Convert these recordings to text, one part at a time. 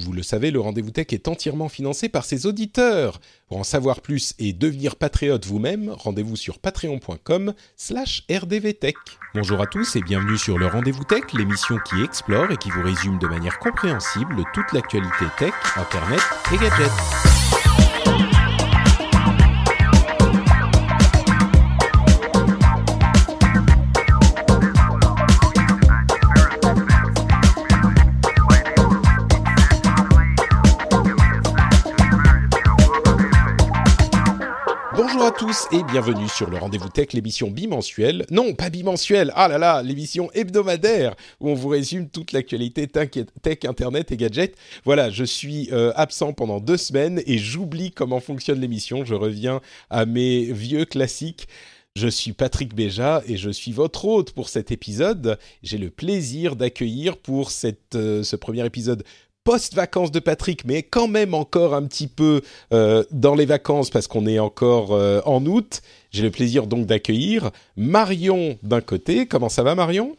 Vous le savez, le Rendez-vous Tech est entièrement financé par ses auditeurs. Pour en savoir plus et devenir patriote vous-même, rendez-vous sur patreon.com slash rdvtech. Bonjour à tous et bienvenue sur le Rendez-vous Tech, l'émission qui explore et qui vous résume de manière compréhensible toute l'actualité tech, internet et gadgets. Tous et bienvenue sur le Rendez-vous Tech, l'émission bimensuelle. Non, pas bimensuelle, ah là là, l'émission hebdomadaire où on vous résume toute l'actualité tech, tech, internet et gadgets. Voilà, je suis euh, absent pendant deux semaines et j'oublie comment fonctionne l'émission. Je reviens à mes vieux classiques. Je suis Patrick Béja et je suis votre hôte pour cet épisode. J'ai le plaisir d'accueillir pour cette, euh, ce premier épisode post-vacances de Patrick, mais quand même encore un petit peu euh, dans les vacances parce qu'on est encore euh, en août. J'ai le plaisir donc d'accueillir Marion d'un côté. Comment ça va Marion?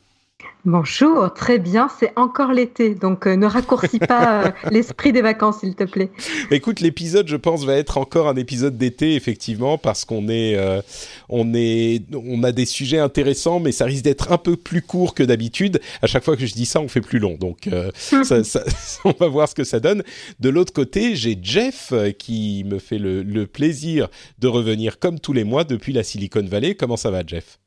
Bonjour, très bien, c'est encore l'été, donc euh, ne raccourcis pas euh, l'esprit des vacances, s'il te plaît. Écoute, l'épisode, je pense, va être encore un épisode d'été, effectivement, parce qu'on est, euh, on est, on a des sujets intéressants, mais ça risque d'être un peu plus court que d'habitude. À chaque fois que je dis ça, on fait plus long, donc ça, ça, on va voir ce que ça donne. De l'autre côté, j'ai Jeff qui me fait le, le plaisir de revenir comme tous les mois depuis la Silicon Valley. Comment ça va, Jeff?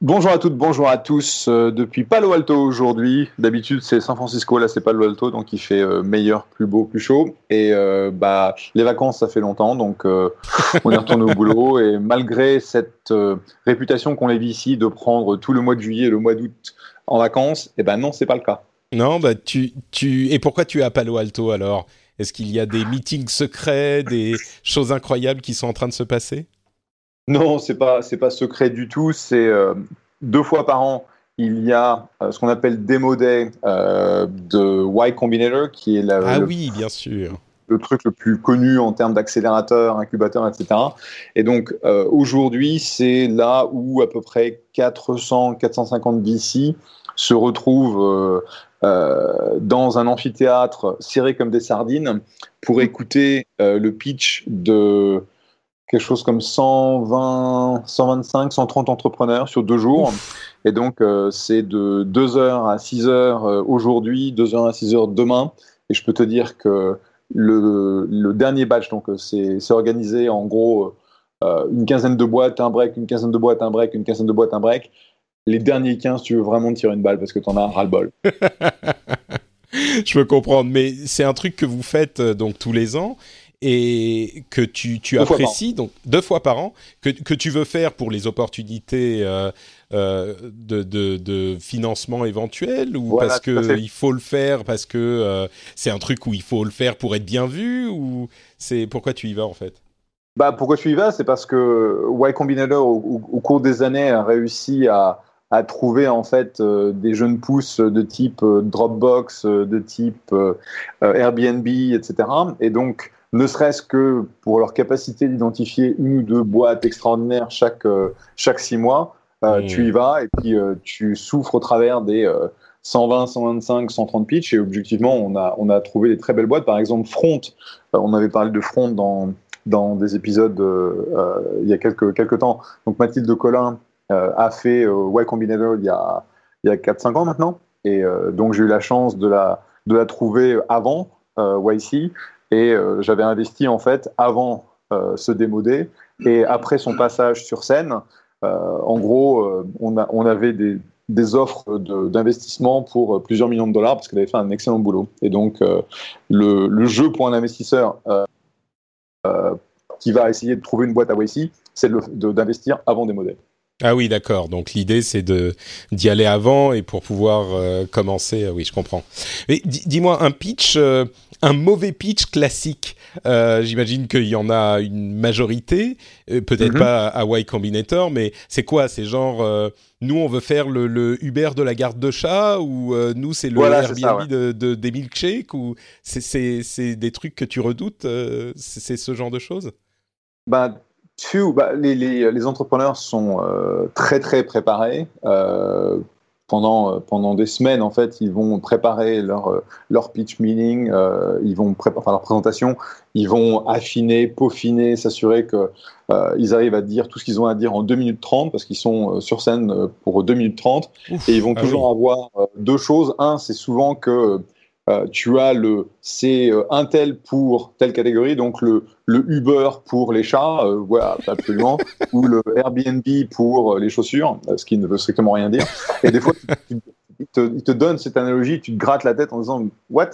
Bonjour à toutes, bonjour à tous. Euh, depuis Palo Alto aujourd'hui. D'habitude c'est San Francisco, là c'est Palo Alto, donc il fait euh, meilleur, plus beau, plus chaud. Et euh, bah les vacances ça fait longtemps, donc on est retourné au boulot. Et malgré cette réputation qu'on a ici de prendre tout le mois de juillet et le mois d'août en vacances, eh ben non c'est pas le cas. Non, bah tu, tu... et pourquoi tu es à Palo Alto alors? Est-ce qu'il y a des meetings secrets, des choses incroyables qui sont en train de se passer? Non, c'est pas c'est pas secret du tout. C'est euh, deux fois par an, il y a euh, ce qu'on appelle Demo Day euh, de Y Combinator, qui est la, ah le, oui, bien sûr. le truc le plus connu en termes d'accélérateur, incubateur, etc. Et donc euh, aujourd'hui, c'est là où à peu près 400, 450 VC se retrouvent dans un amphithéâtre serré comme des sardines pour écouter le pitch de quelque chose comme 120, 125, 130 entrepreneurs sur deux jours. Et donc, euh, c'est de 2h à 6h euh, aujourd'hui, 2h à 6h demain. Et je peux te dire que le, le dernier batch, donc c'est organisé en gros euh, une quinzaine de boîtes, un break, une quinzaine de boîtes, un break, une quinzaine de boîtes, un break. Les derniers 15, tu veux vraiment tirer une balle parce que tu en as ras-le-bol. je peux comprendre, mais c'est un truc que vous faites donc tous les ans et que tu, tu apprécies, donc deux fois par an, que, que, tu veux faire pour les opportunités euh, euh, de, de, de, financement éventuel ou Voilà, parce qu'il faut le faire, parce que euh, c'est un truc où il faut le faire pour être bien vu ou c'est pourquoi tu y vas en fait? Bah, pourquoi tu y vas? C'est parce que Y Combinator, au, au- au cours des années, a réussi à, à trouver en fait des jeunes pousses de type Dropbox, de type Airbnb, etc. Et donc, ne serait-ce que pour leur capacité d'identifier une ou deux boîtes extraordinaires chaque, euh, chaque six mois, euh, Mmh. tu y vas et puis euh, tu souffres au travers des euh, 120, 125, 130 pitch et objectivement, on a, on a trouvé des très belles boîtes. Par exemple, Front, on avait parlé de Front dans, dans des épisodes euh, il y a quelques, quelques temps. Donc Mathilde Collin euh, a fait euh, Y Combinator il y a, il y a 4-5 ans maintenant. Et donc j'ai eu la chance de la, de la trouver avant YC. Et euh, j'avais investi en fait avant euh, ce démodé. Et après son passage sur scène, euh, en gros, on, on avait des, des offres d'investissement pour plusieurs millions de dollars parce qu'elle avait fait un excellent boulot. Et donc, le, jeu pour un investisseur qui va essayer de trouver une boîte à YC, c'est d'investir avant des modèles. Ah oui, d'accord. Donc l'idée c'est d'y aller avant et pour pouvoir commencer. oui, je comprends. Mais dis-moi un pitch, un mauvais pitch classique. J'imagine qu'il y en a une majorité, peut-être mhm. pas à Y Combinator, mais c'est quoi C'est genre nous on veut faire le, Uber de la garde de chat ou nous c'est le Airbnb de, de, des milkshakes ou c'est des trucs que tu redoutes C'est ce genre de choses? Bah, bah, les, les, les, entrepreneurs sont euh, très très préparés. Euh, pendant, euh, pendant des semaines, en fait, ils vont préparer leur, leur pitch meeting, ils vont préparer enfin, leur présentation, ils vont affiner, peaufiner, s'assurer qu'ils arrivent à dire tout ce qu'ils ont à dire en 2 minutes 30, parce qu'ils sont sur scène pour 2 minutes 30. et ils vont ah toujours avoir deux choses. Un, c'est souvent que euh, tu as le c'est euh, un tel pour telle catégorie, donc le, le Uber pour les chats, euh, voilà, absolument, ou le Airbnb pour les chaussures, ce qui ne veut strictement rien dire. Et des fois, il te, te donne cette analogie, tu te grattes la tête en disant what?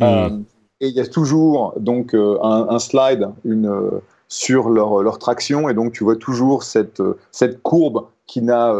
Hmm. Et il y a toujours donc un, un slide une, sur leur, leur traction, et donc tu vois toujours cette, cette courbe qui n'a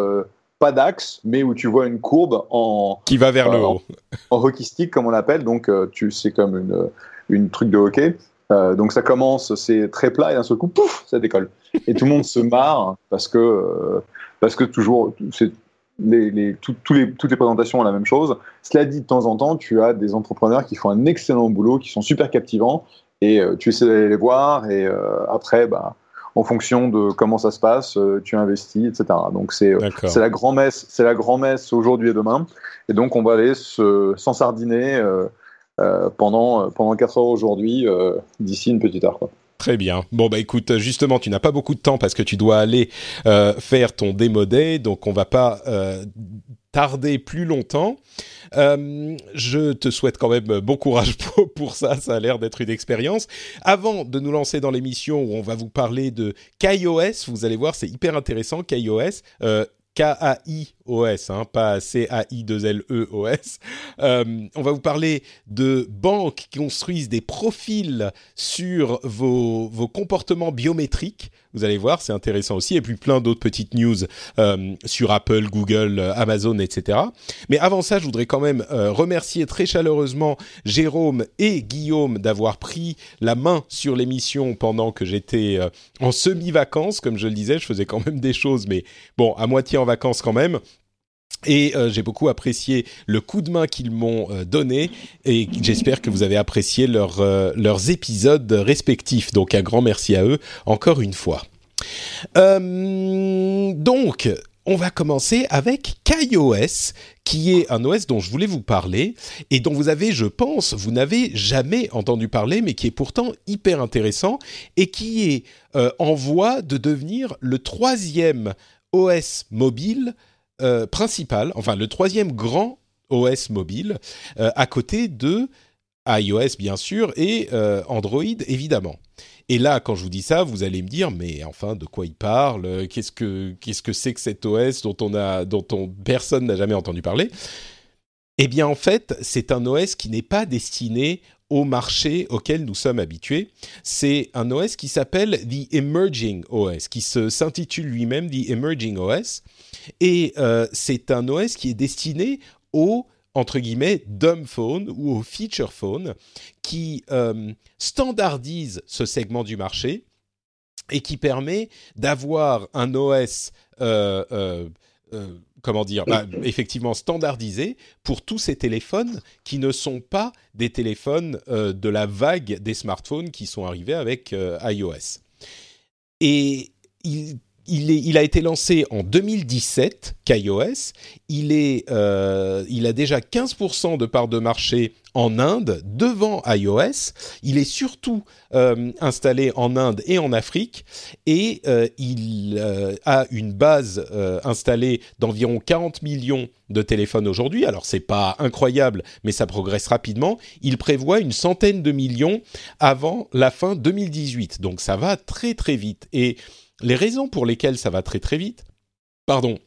pas d'axe, mais où tu vois une courbe en qui va vers le haut, en, hockey stick comme on l'appelle. Donc euh, tu c'est comme une une truc de hockey. Euh, donc ça commence, c'est très plat et d'un seul coup, pouf, ça décolle. Et tout le monde se marre parce que euh, parce que toujours c'est les, les, tous les, toutes les présentations ont la même chose. Cela dit, de temps en temps, tu as des entrepreneurs qui font un excellent boulot, qui sont super captivants, et tu essaies d'aller les voir, et après, bah, en fonction de comment ça se passe, euh, tu investis, etc. Donc c'est euh, c'est la grand messe, c'est la grand messe aujourd'hui et demain, et donc on va aller s'ensardiner euh, pendant pendant quatre heures aujourd'hui d'ici une petite heure. Quoi. Très bien. Bon bah écoute, justement, tu n'as pas beaucoup de temps parce que tu dois aller faire ton démo day, donc on va pas tarder plus longtemps. Euh, je te souhaite quand même bon courage pour, ça, ça a l'air d'être une expérience. Avant de nous lancer dans l'émission où on va vous parler de KaiOS, vous allez voir, c'est hyper intéressant, KaiOS. Euh, K-A-I-O-S, hein, pas C-A-I-2-L-E-O-S. Euh, on va vous parler de banques qui construisent des profils sur vos, vos comportements biométriques vous allez voir, c'est intéressant aussi. Et puis plein d'autres petites news euh, sur Apple, Google, euh, Amazon, etc. Mais avant ça, je voudrais quand même euh, remercier très chaleureusement Jérôme et Guillaume d'avoir pris la main sur l'émission pendant que j'étais en semi-vacances. Comme je le disais, je faisais quand même des choses, mais bon, à moitié en vacances quand même. Et j'ai beaucoup apprécié le coup de main qu'ils m'ont donné et j'espère que vous avez apprécié leurs épisodes respectifs. Donc un grand merci à eux encore une fois. Euh, donc, on va commencer avec KaiOS, qui est un OS dont je voulais vous parler et dont vous avez, je pense, vous n'avez jamais entendu parler, mais qui est pourtant hyper intéressant et qui est euh, en voie de devenir le troisième OS mobile euh, principal, enfin le troisième grand OS mobile, à côté de iOS bien sûr et Android évidemment. Et là, quand je vous dis ça, vous allez me dire, mais enfin, de quoi il parle? Qu'est-ce que qu'est-ce que c'est que cet OS dont on a, dont on, personne n'a jamais entendu parler? Eh bien, en fait, c'est un OS qui n'est pas destiné au marché auquel nous sommes habitués. C'est un OS qui s'appelle The Emerging OS, qui s'intitule lui-même The Emerging OS, et euh, c'est un OS qui est destiné aux entre guillemets dumb phone ou au feature phone qui euh, standardise ce segment du marché et qui permet d'avoir un OS euh, comment dire, bah, effectivement standardisé pour tous ces téléphones qui ne sont pas des téléphones de la vague des smartphones qui sont arrivés avec iOS. Et il il, a été lancé en 2017, KaiOS. Il, euh, il a déjà 15% de part de marché en Inde, devant iOS. Il est surtout euh, installé en Inde et en Afrique. Et euh, il a une base installée d'environ 40 millions de téléphones aujourd'hui. Alors, c'est pas incroyable, mais ça progresse rapidement. Il prévoit une centaine de millions avant la fin 2018. Donc, ça va très, très vite. Et les raisons pour lesquelles ça va très très vite, pardon,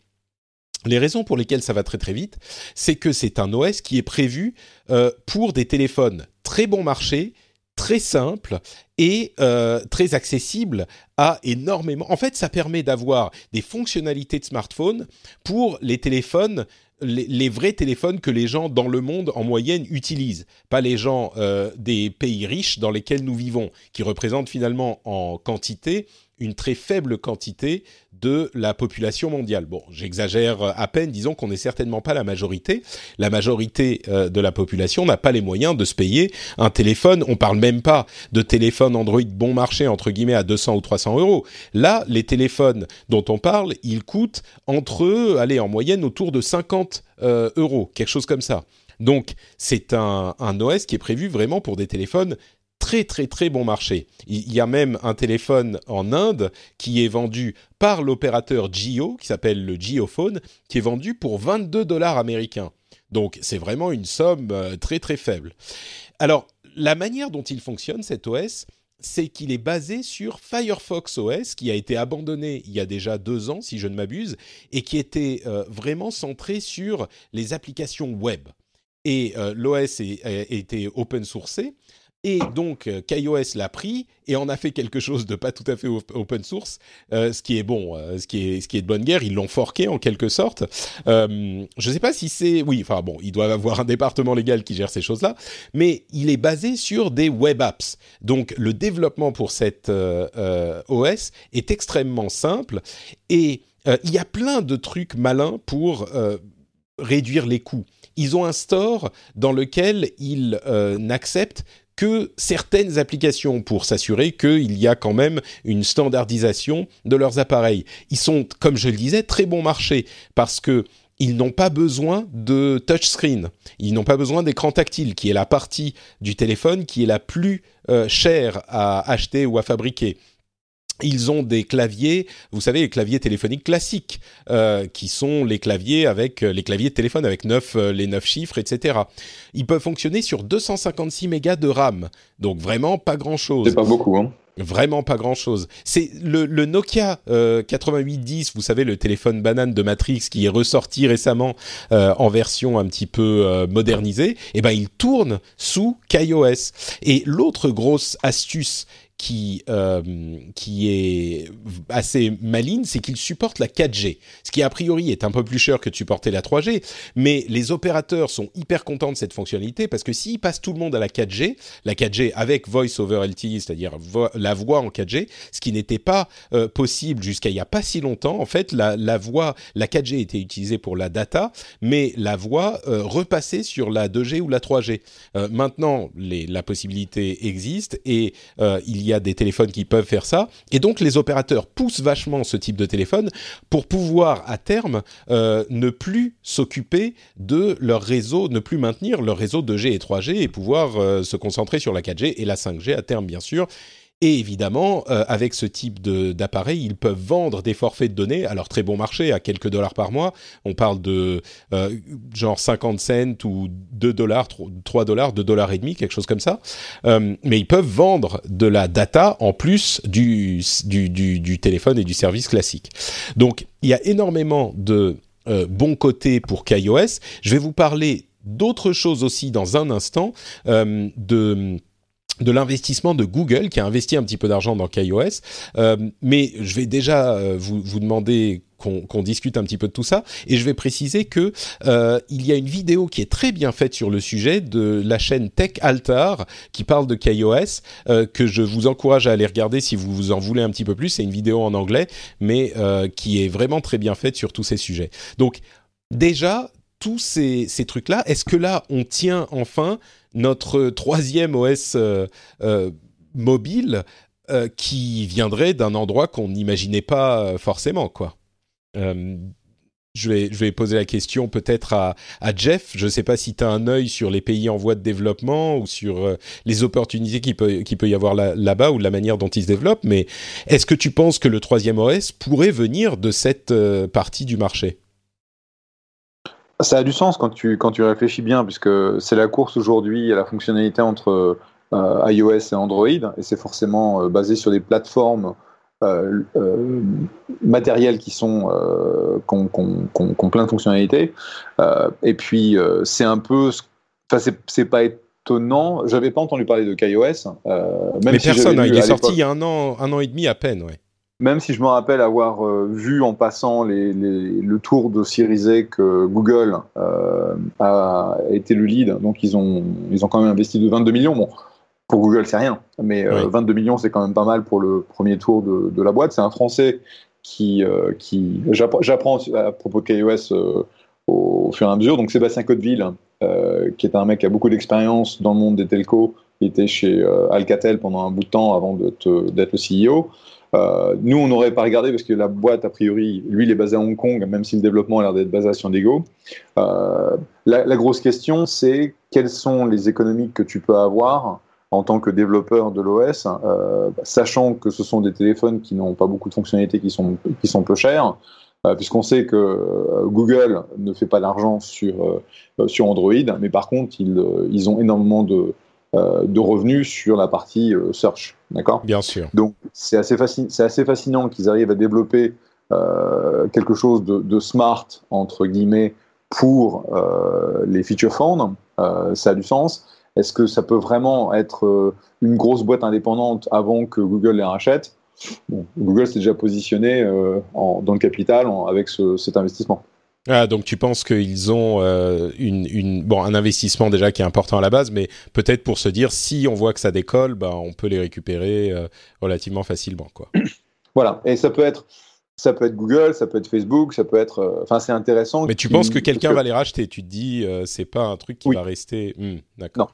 les raisons pour lesquelles ça va très très vite, c'est que c'est un OS qui est prévu euh, pour des téléphones très bon marché, très simple et euh, très accessible à énormément. En fait, ça permet d'avoir des fonctionnalités de smartphone pour les téléphones les, vrais téléphones que les gens dans le monde en moyenne utilisent, pas les gens euh, des pays riches dans lesquels nous vivons, qui représentent finalement en quantité une très faible quantité de la population mondiale. Bon, j'exagère à peine, disons qu'on n'est certainement pas la majorité. La majorité euh, de la population n'a pas les moyens de se payer un téléphone. On parle même pas de téléphone Android bon marché, entre guillemets, à 200 ou 300 euros. Là, les téléphones dont on parle, ils coûtent entre, allez, en moyenne autour de 50 euh, euros, quelque chose comme ça. Donc, c'est un, un OS qui est prévu vraiment pour des téléphones très très très bon marché. Il y a même un téléphone en Inde qui est vendu par l'opérateur Jio, qui s'appelle le Phone, qui est vendu pour 22 dollars américains. Donc c'est vraiment une somme euh, très très faible. Alors la manière dont il fonctionne cet OS, c'est qu'il est basé sur Firefox OS, qui a été abandonné il y a déjà deux ans, si je ne m'abuse, et qui était euh, vraiment centré sur les applications web. Et l'OS était open sourcé, et donc, euh, KaiOS l'a pris et en a fait quelque chose de pas tout à fait open source, euh, ce qui est bon, euh, ce, qui est, de bonne guerre. Ils l'ont forqué en quelque sorte. je ne sais pas si c'est... Oui, enfin bon, ils doivent avoir un département légal qui gère ces choses-là, mais il est basé sur des web apps. Donc, le développement pour cette OS est extrêmement simple et il y a plein de trucs malins pour réduire les coûts ils ont un store dans lequel ils n'acceptent que certaines applications pour s'assurer qu'il y a quand même une standardisation de leurs appareils. Ils sont, comme je le disais, très bon marché parce que ils n'ont pas besoin de touchscreen, ils n'ont pas besoin d'écran tactile, qui est la partie du téléphone qui est la plus euh, chère à acheter ou à fabriquer ils ont des claviers, vous savez, les claviers téléphoniques classiques, euh, qui sont les claviers avec euh, les claviers de téléphone avec neuf, euh, les neuf chiffres, etc. Ils peuvent fonctionner sur 256 mégas de RAM, donc vraiment pas grand chose. C'est pas beaucoup, hein. Vraiment pas grand chose. C'est le, Nokia 8810, vous savez, le téléphone banane de Matrix qui est ressorti récemment en version un petit peu modernisée. Et eh ben, il tourne sous KaiOS. Et l'autre grosse astuce qui, euh, qui est assez maligne, c'est qu'il supporte la 4G, ce qui a priori est un peu plus cher que de supporter la 3G, mais les opérateurs sont hyper contents de cette fonctionnalité parce que s'ils passent tout le monde à la 4G, la 4G avec Voice over LTE, c'est-à-dire la voix en 4G, ce qui n'était pas euh, possible jusqu'à il n'y a pas si longtemps, en fait, la, la, voix, la 4G était utilisée pour la data, mais la voix euh, repassait sur la 2G ou la 3G. maintenant, les, la possibilité existe et il y a y a des téléphones qui peuvent faire ça. Et donc les opérateurs poussent vachement ce type de téléphone pour pouvoir à terme euh, ne plus s'occuper de leur réseau, ne plus maintenir leur réseau 2G et 3G et pouvoir euh, se concentrer sur la 4G et la 5G à terme bien sûr. Et évidemment, euh, avec ce type d'appareil, ils peuvent vendre des forfaits de données, alors très bon marché, à quelques dollars par mois. On parle de euh, genre 50 cents ou 2 dollars, 3 dollars, 2 dollars et demi, quelque chose comme ça. Euh, mais ils peuvent vendre de la data en plus du, du, du, du, téléphone et du service classique. Donc, il y a énormément de bons côtés pour KaiOS. Je vais vous parler d'autres choses aussi dans un instant, de de l'investissement de Google qui a investi un petit peu d'argent dans KaiOS. Euh, mais je vais déjà euh, vous, vous demander qu'on discute un petit peu de tout ça. Et je vais préciser que euh, il y a une vidéo qui est très bien faite sur le sujet de la chaîne Tech Altar qui parle de KaiOS euh, que je vous encourage à aller regarder si vous vous en voulez un petit peu plus. C'est une vidéo en anglais, mais euh, qui est vraiment très bien faite sur tous ces sujets. Donc déjà tous ces, ces trucs-là, est-ce que là on tient enfin notre troisième OS euh, euh, mobile euh, qui viendrait d'un endroit qu'on n'imaginait pas forcément, quoi. je vais, poser la question peut-être à, Jeff. Je ne sais pas si tu as un œil sur les pays en voie de développement ou sur les opportunités qu'il peut, peut y avoir là-bas ou la manière dont ils se développent, mais est-ce que tu penses que le troisième OS pourrait venir de cette partie du marché? Ça a du sens quand tu, quand tu réfléchis bien, puisque c'est la course aujourd'hui à la fonctionnalité entre euh, iOS et Android, et c'est forcément euh, basé sur des plateformes euh, matérielles qui sont qui ont, plein de fonctionnalités. et puis c'est un peu, enfin c'est pas étonnant. J'avais pas entendu parler de KaiOS. Même Mais personne, hein, il est sorti il y a un an, un an et demi à peine, ouais. Même si je me rappelle avoir euh, vu en passant les, le tour de Series que Google euh, a été le lead, donc ils ont, ils ont quand même investi de 22 millions. Bon, pour Google, c'est rien, mais 22 millions, c'est quand même pas mal pour le premier tour de, de la boîte. C'est un Français qui, qui j'apprends à propos de KaiOS au fur et à mesure. Donc Sébastien Cotteville, euh, qui est un mec qui a beaucoup d'expérience dans le monde des telcos, il était chez euh, Alcatel pendant un bout de temps avant d'être le CEO. Euh, nous, on n'aurait pas regardé parce que la boîte, a priori, lui, il est basé à Hong Kong, même si le développement a l'air d'être basé à San Diego. La, la, grosse question, c'est quelles sont les économies que tu peux avoir en tant que développeur de l'OS, sachant que ce sont des téléphones qui n'ont pas beaucoup de fonctionnalités, qui sont, qui sont peu chers. Euh, puisqu'on sait que euh, Google ne fait pas d'argent sur, euh, sur Android, mais par contre, ils, ils ont énormément de, de revenus sur la partie search. D'accord? Bien sûr. Donc, c'est assez, c'est assez fascinant qu'ils arrivent à développer quelque chose de, de, smart, entre guillemets, pour les feature phones. ça a du sens. Est-ce que ça peut vraiment être une grosse boîte indépendante avant que Google les rachète? Google s'est déjà positionné euh, dans le capital avec cet investissement. Ah, donc tu penses qu'ils ont euh, une, bon, un investissement déjà qui est important à la base, mais peut-être pour se dire si on voit que ça décolle, bah, on peut les récupérer euh, relativement facilement. Quoi. Voilà, et ça peut être ça peut être Google, ça peut être Facebook, ça peut être. Enfin, c'est intéressant. Mais tu penses que quelqu'un va les racheter? Tu te dis, c'est pas un truc qui va rester. Hmm, d'accord. Non.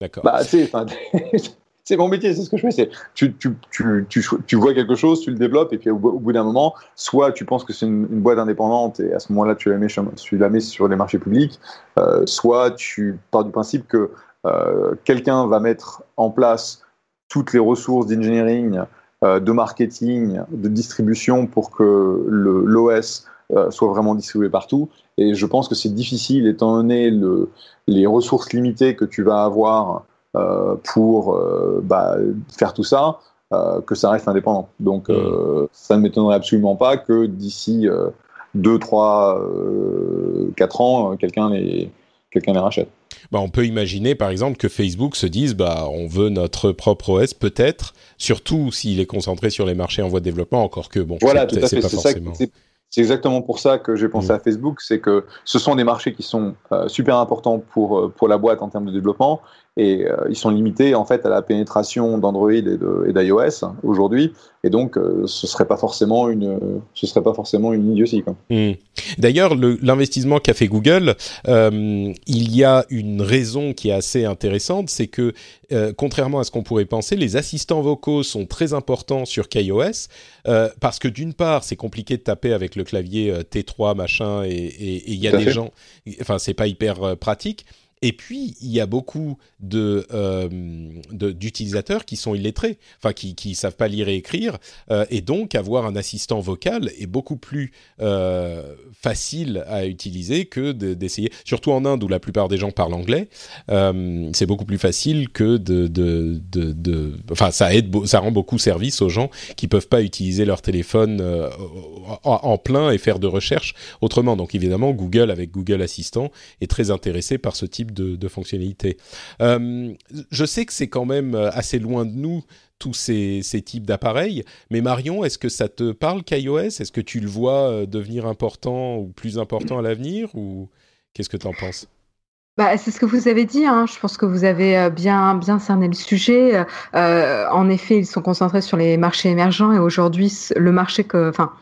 D'accord. Bah, c'est mon métier, c'est ce que je fais. C'est tu, tu, tu, tu, vois quelque chose, tu le développes, et puis au, bout d'un moment, soit tu penses que c'est une, boîte indépendante, et à ce moment-là, tu la mets, tu la sur les marchés publics, euh, soit tu pars du principe que euh, quelqu'un va mettre en place toutes les ressources d'engineering, euh, de marketing, de distribution pour que l'OS soit vraiment distribué partout. Et je pense que c'est difficile, étant donné le, les ressources limitées que tu vas avoir pour euh, bah, faire tout ça, euh, que ça reste indépendant. Donc mm. ça ne m'étonnerait absolument pas que d'ici 2, 3, 4 ans, quelqu'un les, quelqu'un les rachète. Bah, on peut imaginer par exemple que Facebook se dise bah on veut notre propre OS peut-être, surtout s'il est concentré sur les marchés en voie de développement, encore que bon, voilà, tout à fait. C'est exactement pour ça que j'ai pensé mm. à Facebook, c'est que ce sont des marchés qui sont super importants pour, pour la boîte en termes de développement et euh, ils sont limités en fait à la pénétration d'Android et d'iOS aujourd'hui et donc euh, ce serait pas forcément une ce serait pas forcément une idiotie quoi. Hmm. D'ailleurs l'investissement qu'a fait Google euh, il y a une raison qui est assez intéressante c'est que contrairement à ce qu'on pourrait penser les assistants vocaux sont très importants sur KaiOS parce que d'une part c'est compliqué de taper avec le clavier T3 machin et il y a des gens enfin c'est pas hyper pratique et puis, il y a beaucoup euh, d'utilisateurs qui sont illettrés, enfin qui ne savent pas lire et écrire, euh, et donc avoir un assistant vocal est beaucoup plus euh, facile à utiliser que d'essayer, surtout en Inde où la plupart des gens parlent anglais, c'est beaucoup plus facile que de, enfin ça aide, ça rend beaucoup service aux gens qui peuvent pas utiliser leur téléphone en, en, plein et faire de recherche autrement. Donc évidemment, Google avec Google Assistant est très intéressé par ce type de, fonctionnalités. Euh, je sais que c'est quand même euh, assez loin de nous tous ces, types d'appareils, mais Marion, est-ce que ça te parle qu'iOS? Est-ce que tu le vois euh, devenir important ou plus important à l'avenir ou qu'est-ce que tu en penses? Bah, c'est ce que vous avez dit. Hein. Je pense que vous avez bien cerné le sujet. en effet, ils sont concentrés sur les marchés émergents et aujourd'hui, le marché que, enfin,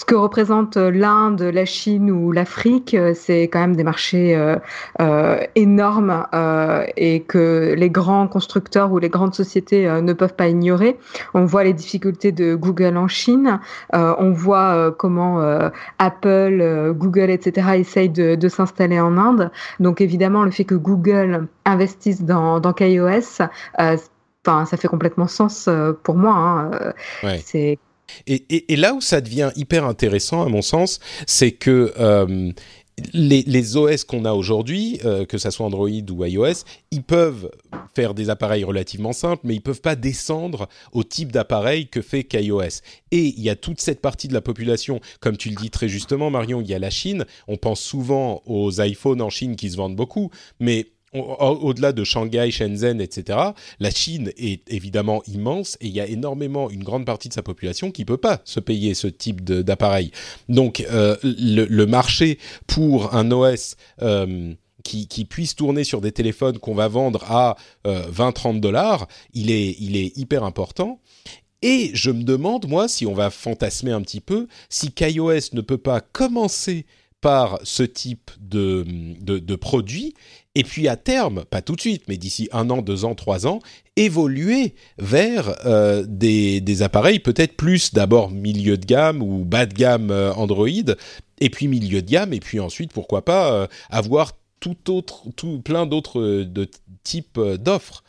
ce que représente euh, l'Inde, la Chine ou l'Afrique, euh, c'est quand même des marchés euh, énormes et que les grands constructeurs ou les grandes sociétés ne peuvent pas ignorer. On voit les difficultés de Google en Chine, on voit comment Apple, Google, etc. essayent de, s'installer en Inde. Donc évidemment, le fait que Google investisse dans, dans KaiOS, Enfin, ça fait complètement sens pour moi. Hein. C'est et, là où ça devient hyper intéressant, à mon sens, c'est que euh, les, OS qu'on a aujourd'hui, euh, que ça soit Android ou iOS, ils peuvent faire des appareils relativement simples, mais ils peuvent pas descendre au type d'appareil que fait qu'iOS. Et il y a toute cette partie de la population, comme tu le dis très justement, Marion, il y a la Chine. On pense souvent aux iPhones en Chine qui se vendent beaucoup, mais au-delà de Shanghai, Shenzhen, etc., la Chine est évidemment immense et il y a énormément, une grande partie de sa population qui peut pas se payer ce type d'appareil. Donc, euh, le, marché pour un OS euh, qui, puisse tourner sur des téléphones qu'on va vendre à 20-30 euh, dollars, il est, hyper important. Et je me demande, moi, si on va fantasmer un petit peu, si KaiOS ne peut pas commencer par ce type de, de produit et puis à terme, pas tout de suite, mais d'ici un an, deux ans, trois ans, évoluer vers euh, des, appareils peut-être plus d'abord milieu de gamme ou bas de gamme euh, Android, et puis milieu de gamme, et puis ensuite, pourquoi pas, euh, avoir tout autre, tout, plein d'autres types d'offres.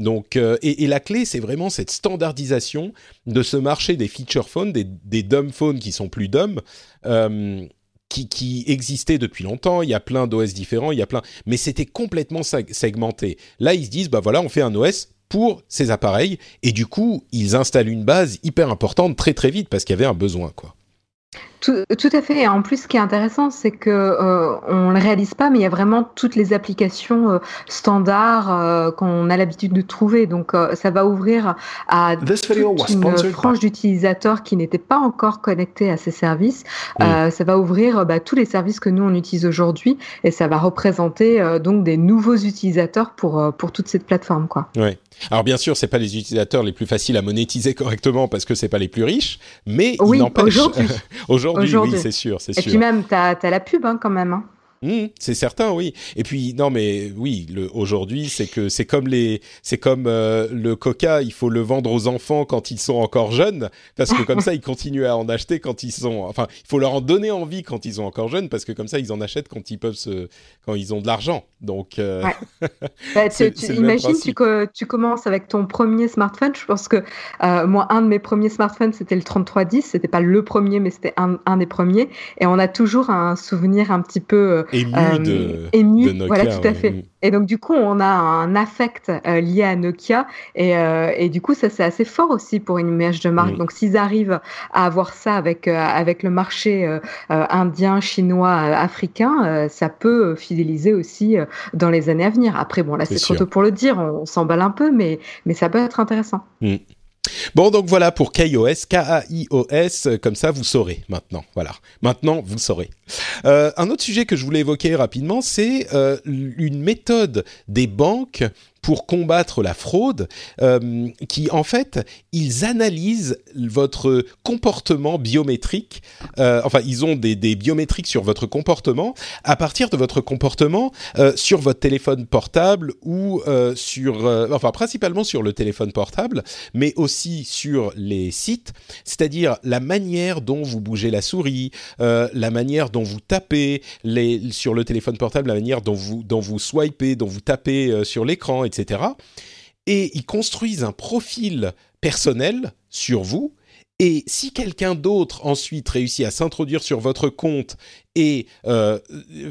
Donc, et, la clé, c'est vraiment cette standardisation de ce marché des feature phones, des dumb phones qui sont plus dumb, qui, existait depuis longtemps. Il y a plein d'OS différents, il y a plein, mais c'était complètement segmenté. Là, ils se disent, bah voilà, on fait un OS pour ces appareils, et du coup, ils installent une base hyper importante très très vite parce qu'il y avait un besoin, quoi. Tout, à fait. Et en plus, ce qui est intéressant, c'est que euh, on le réalise pas, mais il y a vraiment toutes les applications euh, standards euh, qu'on a l'habitude de trouver. Donc, euh, ça va ouvrir à une frange d'utilisateurs qui n'étaient pas encore connectés à ces services. ça va ouvrir bah, tous les services que nous on utilise aujourd'hui, et ça va représenter donc des nouveaux utilisateurs pour pour toute cette plateforme, quoi. Ouais. Alors bien sûr, c'est pas les utilisateurs les plus faciles à monétiser correctement parce que c'est pas les plus riches, mais oui, il n'empêche. Aujourd'hui, Aujourd'hui, oui, c'est sûr, c'est sûr. Et puis même, tu as, la pub hein, quand même. Hein. Mmh, c'est certain, oui. Et puis non, mais oui, aujourd'hui, c'est que c'est comme les, c'est comme euh, le Coca. Il faut le vendre aux enfants quand ils sont encore jeunes, parce que comme ça, ils continuent à en acheter quand ils sont. Enfin, il faut leur en donner envie quand ils sont encore jeunes, parce que comme ça, ils en achètent quand ils peuvent se, quand ils ont de l'argent. Donc, euh... bah, tu, imagines, tu, tu, commences avec ton premier smartphone. Je pense que euh, moi, un de mes premiers smartphones, c'était le 3310. C'était pas le premier, mais c'était un, un, des premiers. Et on a toujours un souvenir un petit peu euh, ému, de, Voilà, tout à fait. Et donc, du coup, on a un affect euh, lié à Nokia. Et, euh, et du coup, ça, c'est assez fort aussi pour une image de marque. Mm. Donc, s'ils arrivent à avoir ça avec, avec le marché indien, chinois, africain, ça peut fidéliser aussi dans les années à venir. Après, bon, là, c'est trop tôt pour le dire. On, s'emballe un peu, mais, mais ça peut être intéressant. Mm. Bon, donc voilà pour KaiOS, K-A-I-O-S, comme ça vous saurez maintenant. Voilà, maintenant vous saurez. Euh, un autre sujet que je voulais évoquer rapidement, c'est euh, une méthode des banques pour combattre la fraude, euh, qui en fait, ils analysent votre comportement biométrique, euh, enfin, ils ont des, biométriques sur votre comportement à partir de votre comportement euh, sur votre téléphone portable ou sur, enfin, principalement sur le téléphone portable, mais aussi sur les sites, c'est-à-dire la manière dont vous bougez la souris, la manière dont vous tapez les, sur le téléphone portable, la manière dont vous, dont vous swipez, dont vous tapez sur l'écran, etc. Et ils construisent un profil personnel sur vous. Et si quelqu'un d'autre ensuite réussit à s'introduire sur votre compte et euh,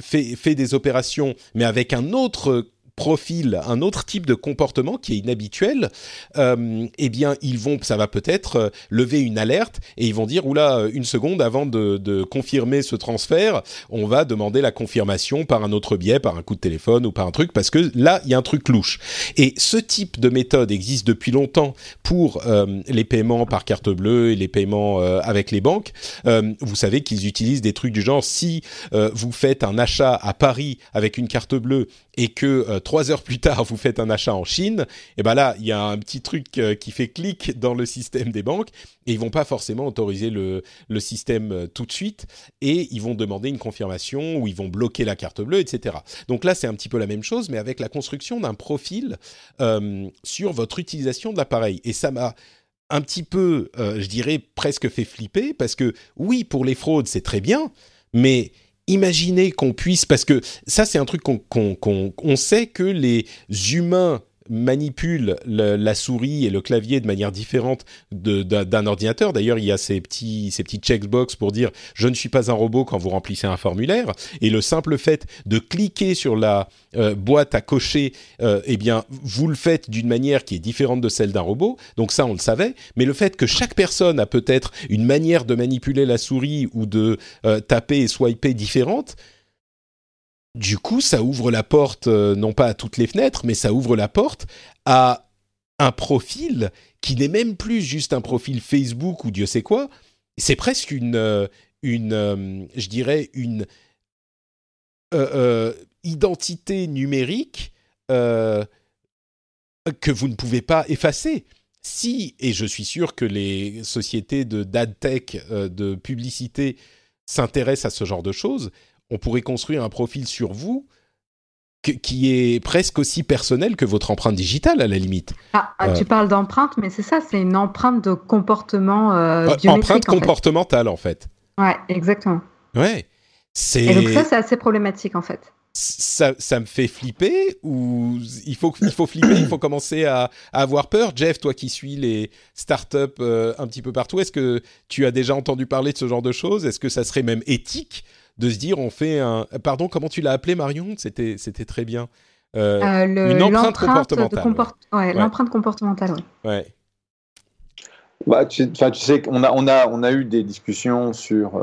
fait, fait, des opérations, mais avec un autre profil, un autre type de comportement qui est inhabituel, euh, eh bien, ils vont, ça va peut-être euh, lever une alerte et ils vont dire, oula, euh, une seconde avant de, confirmer ce transfert, on va demander la confirmation par un autre biais, par un coup de téléphone ou par un truc, parce que là, il y a un truc louche. Et ce type de méthode existe depuis longtemps pour les paiements par carte bleue et les paiements avec les banques. Vous savez qu'ils utilisent des trucs du genre, si vous faites un achat à Paris avec une carte bleue et que euh, trois heures plus tard vous faites un achat en Chine, et ben là il y a un petit truc euh, qui fait clic dans le système des banques et ils vont pas forcément autoriser le, système euh, tout de suite et ils vont demander une confirmation ou ils vont bloquer la carte bleue, etc. Donc là c'est un petit peu la même chose mais avec la construction d'un profil sur votre utilisation de l'appareil et ça m'a un petit peu, je dirais presque fait flipper parce que oui pour les fraudes c'est très bien mais imaginez qu'on puisse, parce que ça c'est un truc qu'on sait que les humains manipule la souris et le clavier de manière différente d'un ordinateur. D'ailleurs, il y a ces petits, ces petits checkbox pour dire je ne suis pas un robot quand vous remplissez un formulaire. Et le simple fait de cliquer sur la euh, boîte à cocher, euh, eh bien, vous le faites d'une manière qui est différente de celle d'un robot. Donc ça, on le savait. Mais le fait que chaque personne a peut-être une manière de manipuler la souris ou de euh, taper et swiper différente, du coup, ça ouvre la porte, non pas à toutes les fenêtres, mais ça ouvre la porte à un profil qui n'est même plus juste un profil Facebook ou Dieu sait quoi. C'est presque une, une je dirais, une identité numérique que vous ne pouvez pas effacer si, et je suis sûr que les sociétés de d'adtech, euh, de publicité s'intéressent à ce genre de choses, on pourrait construire un profil sur vous qui est presque aussi personnel que votre empreinte digitale à la limite. Ah, ah tu euh. parles d'empreinte, mais c'est ça, c'est une empreinte de comportement euh, euh Empreinte comportementale en fait. Ouais, exactement. Ouais. Et donc ça, c'est assez problématique en fait ça, ça, me fait flipper ou il faut, il faut flipper, il faut commencer à, avoir peur. Jeff, toi qui suis les startups euh, un petit peu partout, est-ce que tu as déjà entendu parler de ce genre de choses? Est-ce que ça serait même éthique de se dire on fait un... Pardon, comment tu l'as appelé Marion? C'était très bien. Euh, euh, une empreinte comportementale. ouais. L'empreinte comportementale, ouais. ouais. Bah, tu, tu sais qu'on a, on a, on a eu des discussions sur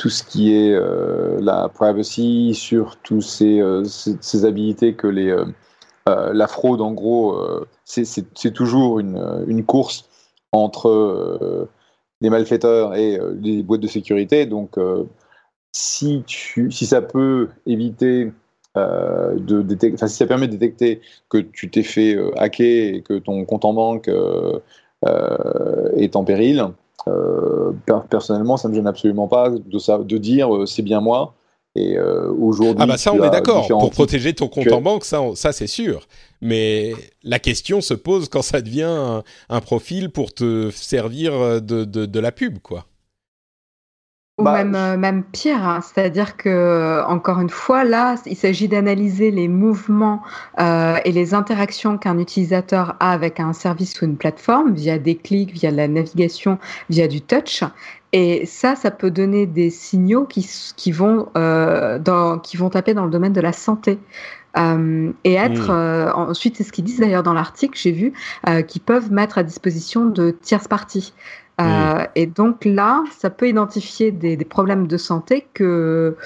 tout ce qui est euh, la privacy, sur tous ces, euh, ces, habilités que les, euh, la fraude, en gros, c'est toujours une, une, course entre les malfaiteurs et les boîtes de sécurité. Donc, si, tu, si ça peut éviter de détecter, enfin, si ça permet de détecter que tu t'es fait hacker et que ton compte en banque est en péril, euh, personnellement, ça me gêne absolument pas de, ça, de dire euh, c'est bien moi. Et euh, aujourd'hui, ah bah ça on est d'accord. Pour protéger ton compte en banque, ça, ça c'est sûr. Mais la question se pose quand ça devient un, profil pour te servir de, de, de la pub, quoi. Ou bah, même, euh, même pire, hein. c'est-à-dire que, encore une fois, là, il s'agit d'analyser les mouvements euh, et les interactions qu'un utilisateur a avec un service ou une plateforme via des clics, via la navigation, via du touch. Et ça, ça peut donner des signaux qui, qui, vont, euh, dans, qui vont taper dans le domaine de la santé. Euh, et être mmh. ensuite c'est ce qu'ils disent d'ailleurs dans l'article j'ai vu euh, qui peuvent mettre à disposition de tierces parties euh, et donc là, ça peut identifier des, problèmes de santé que,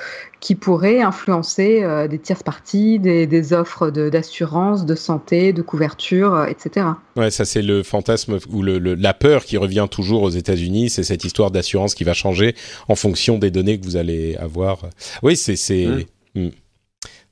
qui pourraient influencer euh, des tierces parties, des, offres d'assurance, de, santé, de couverture, euh, etc. Ouais, ça c'est le fantasme ou le, la peur qui revient toujours aux États-Unis, c'est cette histoire d'assurance qui va changer en fonction des données que vous allez avoir. Oui, c'est c'est. Hmm.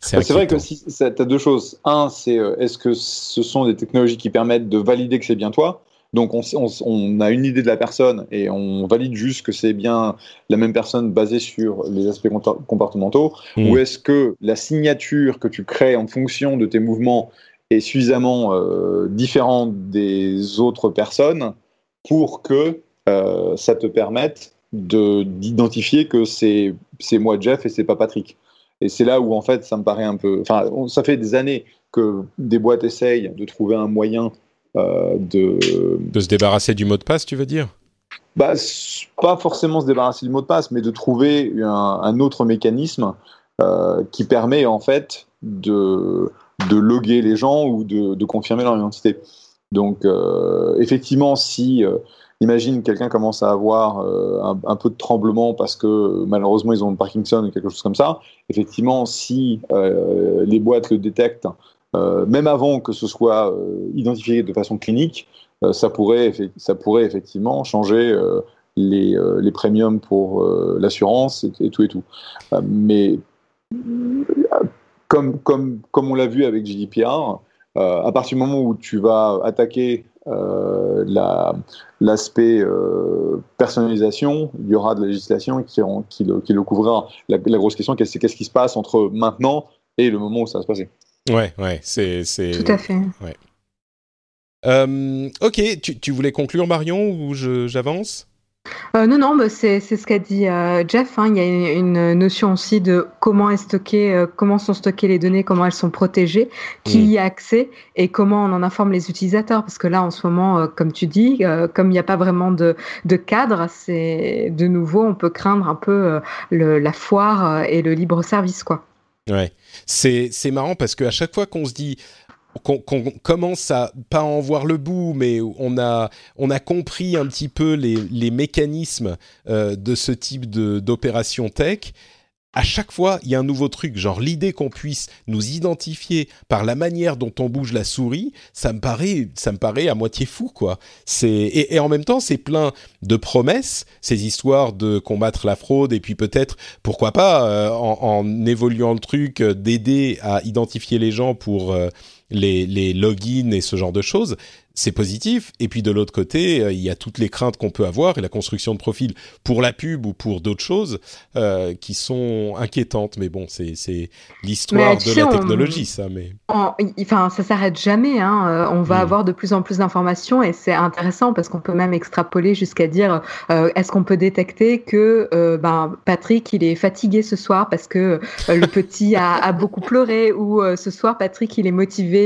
C'est vrai que si, tu as deux choses. Un, c'est est-ce que ce sont des technologies qui permettent de valider que c'est bien toi? Donc on, a une idée de la personne et on valide juste que c'est bien la même personne basée sur les aspects comportementaux mmh. Ou est-ce que la signature que tu crées en fonction de tes mouvements est suffisamment euh, différente des autres personnes pour que euh, ça te permette d'identifier que c'est moi Jeff et c'est pas Patrick. Et c'est là où en fait ça me paraît un peu. Enfin, ça fait des années que des boîtes essayent de trouver un moyen de... De se débarrasser du mot de passe, tu veux dire? bah, Pas forcément se débarrasser du mot de passe, mais de trouver un, autre mécanisme euh, qui permet en fait de, de loguer les gens ou de, de confirmer leur identité. Donc euh, effectivement, si imagine quelqu'un commence à avoir un, un, peu de tremblement parce que malheureusement ils ont le Parkinson ou quelque chose comme ça, effectivement, si les boîtes le détectent euh, même avant que ce soit euh, identifié de façon clinique, euh, ça, pourrait, ça pourrait effectivement changer les, les, premiums pour l'assurance et, tout et tout. mais comme, comme, comme on l'a vu avec GDPR, à partir du moment où tu vas attaquer l'aspect personnalisation, il y aura de la législation qui, qui le, couvrira. La, la grosse question, c'est qu'est-ce qui se passe entre maintenant et le moment où ça va se passer? Ouais, ouais, c'est. Tout à fait. Ouais. Euh, ok, tu, tu, voulais conclure Marion ou j'avance? Euh, non, non, bah, c'est ce qu'a dit euh, Jeff. Hein. Il y a une, notion aussi de comment, est stocké, comment sont stockées les données, comment elles sont protégées, qui mm. y a accès et comment on en informe les utilisateurs. Parce que là, en ce moment, comme tu dis, comme il n'y a pas vraiment de, de cadre, c'est de nouveau, on peut craindre un peu le, la foire et le libre service, quoi. Ouais, c'est marrant parce qu'à chaque fois qu'on se dit qu'on commence à pas en voir le bout, mais on a on a compris un petit peu les, les mécanismes euh, de ce type d'opération tech. À chaque fois, il y a un nouveau truc. Genre l'idée qu'on puisse nous identifier par la manière dont on bouge la souris, ça me paraît, ça me paraît à moitié fou, quoi. C'est et, en même temps, c'est plein de promesses, ces histoires de combattre la fraude et puis peut-être, pourquoi pas, euh, en, évoluant le truc, euh, d'aider à identifier les gens pour euh, les, les logins et ce genre de choses c'est positif. Et puis de l'autre côté, euh, il y a toutes les craintes qu'on peut avoir et la construction de profil pour la pub ou pour d'autres choses euh, qui sont inquiétantes. Mais bon, c'est l'histoire de la technologie, ça. Mais enfin, ça s'arrête jamais. Hein. Euh, on va hmm. avoir de plus en plus d'informations et c'est intéressant parce qu'on peut même extrapoler jusqu'à dire est-ce qu'on peut détecter que ben, Patrick il est fatigué ce soir parce que le petit a, a, beaucoup pleuré ou ce soir Patrick il est motivé,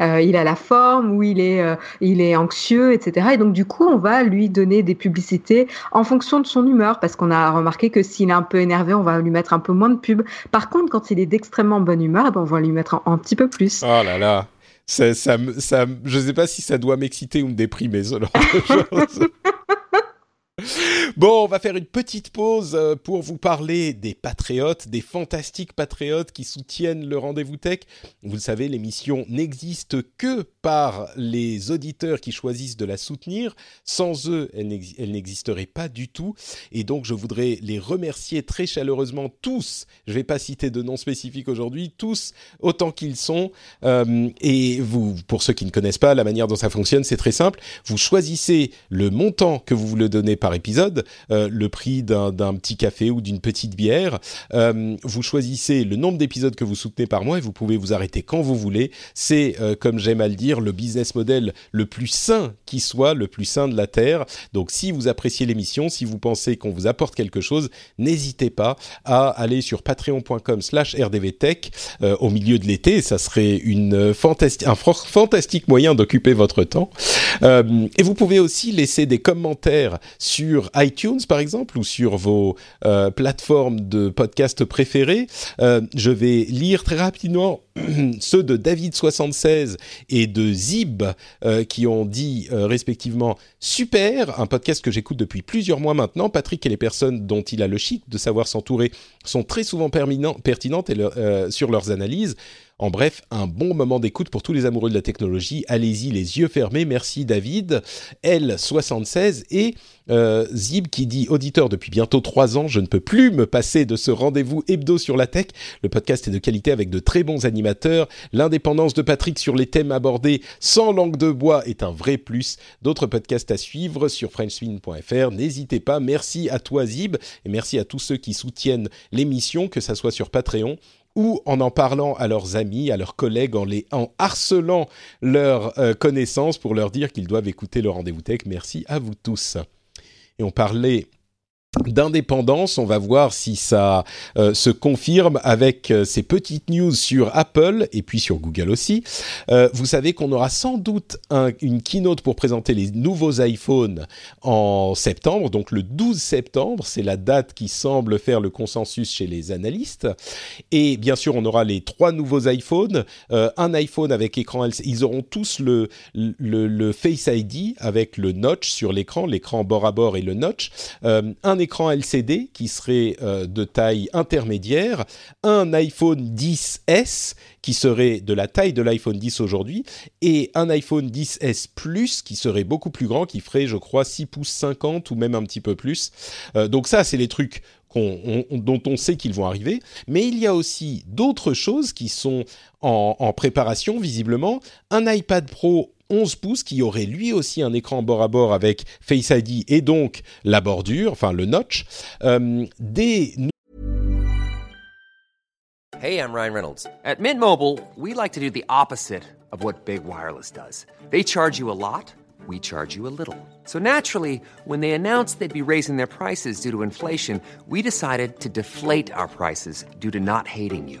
il a la forme ou il est il est anxieux, etc. Et donc du coup, on va lui donner des publicités en fonction de son humeur, parce qu'on a remarqué que s'il est un peu énervé, on va lui mettre un peu moins de pub. Par contre, quand il est d'extrêmement bonne humeur, eh ben, on va lui mettre un, petit peu plus. Oh là là. Ça, ça, ça, je ne sais pas si ça doit m'exciter ou me déprimer, ce genre de choses. Bon, on va faire une petite pause euh, pour vous parler des patriotes, des fantastiques patriotes qui soutiennent le rendez-vous tech. Vous le savez, l'émission n'existe que par les auditeurs qui choisissent de la soutenir. Sans eux, elle n'existerait pas du tout. Et donc, je voudrais les remercier très chaleureusement tous. Je ne vais pas citer de noms spécifiques aujourd'hui, tous autant qu'ils sont. Euh, et vous, pour ceux qui ne connaissent pas la manière dont ça fonctionne, c'est très simple. Vous choisissez le montant que vous voulez donner par épisode, euh, le prix d'un petit café ou d'une petite bière. Euh, vous choisissez le nombre d'épisodes que vous soutenez par mois et vous pouvez vous arrêter quand vous voulez. C'est, comme j'aime à le dire, le business model le plus sain qui soit, le plus sain de la Terre. Donc si vous appréciez l'émission, si vous pensez qu'on vous apporte quelque chose, n'hésitez pas à aller sur patreon.com slash rdvtech au milieu de l'été. Ça serait une fantastique, un fantastique moyen d'occuper votre temps. et vous pouvez aussi laisser des commentaires sur iTunes par exemple ou sur vos euh, plateformes de podcast préférées. Euh, je vais lire très rapidement ceux de David76 et de Zib euh, qui ont dit respectivement super, un podcast que j'écoute depuis plusieurs mois maintenant. Patrick et les personnes dont il a le chic de savoir s'entourer sont très souvent pertinentes et sur leurs analyses. En bref, un bon moment d'écoute pour tous les amoureux de la technologie. Allez-y les yeux fermés. Merci David. L76 et euh, Zib qui dit auditeur depuis bientôt trois ans, je ne peux plus me passer de ce rendez-vous hebdo sur la tech. Le podcast est de qualité avec de très bons animateurs. L'indépendance de Patrick sur les thèmes abordés sans langue de bois est un vrai plus. D'autres podcasts à suivre sur frenchspin.fr. N'hésitez pas. Merci à toi Zib et merci à tous ceux qui soutiennent l'émission, que ça soit sur Patreon ou en en parlant à leurs amis, à leurs collègues, en, les, en harcelant leurs euh, connaissances pour leur dire qu'ils doivent écouter le rendez-vous tech. Merci à vous tous. Et on parlait d'indépendance. On va voir si ça euh, se confirme avec euh, ces petites news sur Apple et puis sur Google aussi. Euh, vous savez qu'on aura sans doute une keynote pour présenter les nouveaux iPhones en septembre, donc le 12 septembre, c'est la date qui semble faire le consensus chez les analystes. Et bien sûr, on aura les trois nouveaux iPhones, un iPhone avec écran LCD, ils auront tous le, le, le, Face ID avec le notch sur l'écran, l'écran bord à bord et le notch, un écran LCD qui serait euh, de taille intermédiaire, un iPhone 10s qui serait de la taille de l'iPhone 10 aujourd'hui, et un iPhone 10s Plus qui serait beaucoup plus grand, qui ferait, je crois, 6 pouces 50 ou même un petit peu plus. Euh, donc ça, c'est les trucs dont on sait qu'ils vont arriver, mais il y a aussi d'autres choses qui sont en, préparation visiblement. Un iPad Pro 11 pouces qui aurait lui aussi un écran bord à bord avec Face ID et donc la bordure, enfin le notch, euh, Hey, I'm Ryan Reynolds. At Mint Mobile, we like to do the opposite of what Big Wireless does. They charge you a lot, we charge you a little. So naturally, when they announced they'd be raising their prices due to inflation, we decided to deflate our prices due to not hating you.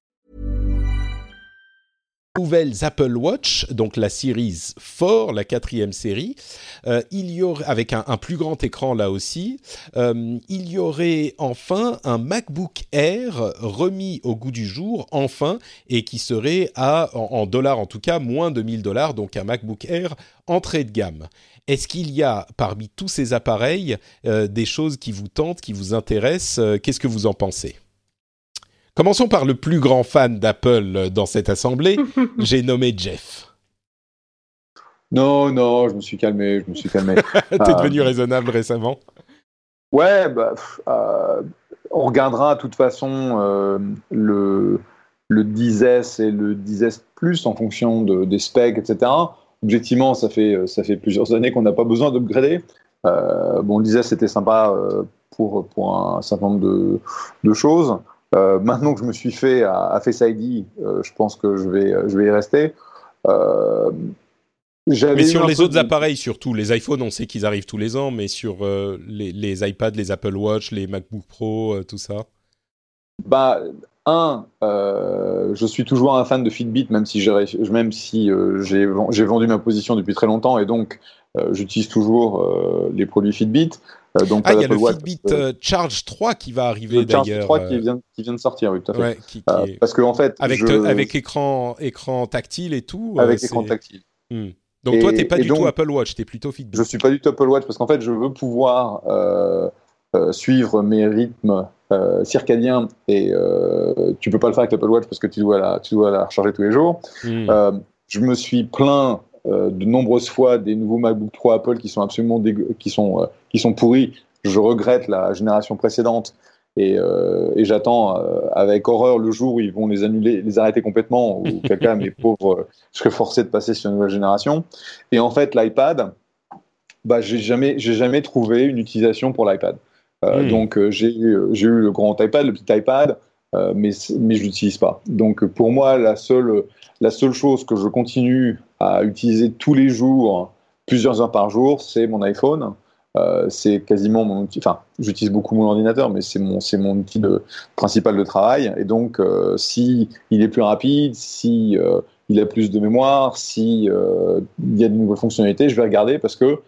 Nouvelles Apple Watch, donc la Series 4, la quatrième série, euh, il y aurait, avec un, plus grand écran là aussi, euh, il y aurait enfin un MacBook Air remis au goût du jour, enfin, et qui serait à, en, dollars en tout cas, moins de 1000 dollars, donc un MacBook Air entrée de gamme. Est-ce qu'il y a parmi tous ces appareils euh, des choses qui vous tentent, qui vous intéressent Qu'est-ce que vous en pensez? Commençons par le plus grand fan d'Apple dans cette assemblée. J'ai nommé Jeff. Non, non, je me suis calmé, je me suis calmé. T'es euh... devenu raisonnable récemment Ouais, bah, euh, on regardera de toute façon euh, le, le 10S et le 10S Plus en fonction de, des specs, etc. Objectivement, ça fait, ça fait plusieurs années qu'on n'a pas besoin d'upgrader. Euh, bon, le 10S c'était sympa pour, pour un certain nombre de, de choses. Euh, maintenant que je me suis fait à, à Face ID, euh, je pense que je vais, je vais y rester. Euh, mais sur les autres de... appareils, surtout les iPhones, on sait qu'ils arrivent tous les ans, mais sur euh, les, les, iPads, les Apple Watch, les MacBook Pro, euh, tout ça Bah, un, je suis toujours un fan de Fitbit, même si j'ai même si j'ai vendu ma position depuis très longtemps, et donc j'utilise toujours les produits Fitbit. Euh, donc, ah, il y a le Watch, Fitbit euh, Charge 3 qui va arriver d'ailleurs. Charge 3 qui vient, qui vient de sortir, oui, tout à fait. Ouais, qui, qui euh, parce que en fait, avec, je... avec écran, écran tactile et tout. Avec écran tactile. Hmm. Donc et, toi, t'es pas du donc, tout Apple Watch, t'es plutôt Fitbit. Je suis pas du tout Apple Watch parce qu'en fait, je veux pouvoir euh, euh, suivre mes rythmes euh, circadiens et tu peux pas le faire avec l'Apple Watch parce que tu dois la, tu dois la recharger tous les jours. Hmm. je me suis plaint de nombreuses fois des nouveaux MacBook Pro Apple qui sont absolument qui sont qui sont pourris je regrette la génération précédente et, euh, et j'attends euh, avec horreur le jour où ils vont les annuler, les arrêter complètement, ou quelqu'un, mes pauvres, euh, serait forcé de passer sur une nouvelle génération. Et en fait, l'iPad, bah, j'ai jamais, j'ai jamais trouvé une utilisation pour l'iPad. Euh, mmh. Donc j'ai, j'ai eu le grand iPad, le petit iPad, euh, mais mais je l'utilise pas. Donc pour moi, la seule, la seule chose que je continue à utiliser tous les jours, plusieurs heures par jour, c'est mon iPhone. Euh, c'est quasiment mon outil. Enfin, j'utilise beaucoup mon ordinateur, mais c'est mon mon outil principal de travail. Et donc, euh, si il est plus rapide, si euh, il a plus de mémoire, si euh, il y a de nouvelles fonctionnalités, je vais regarder parce que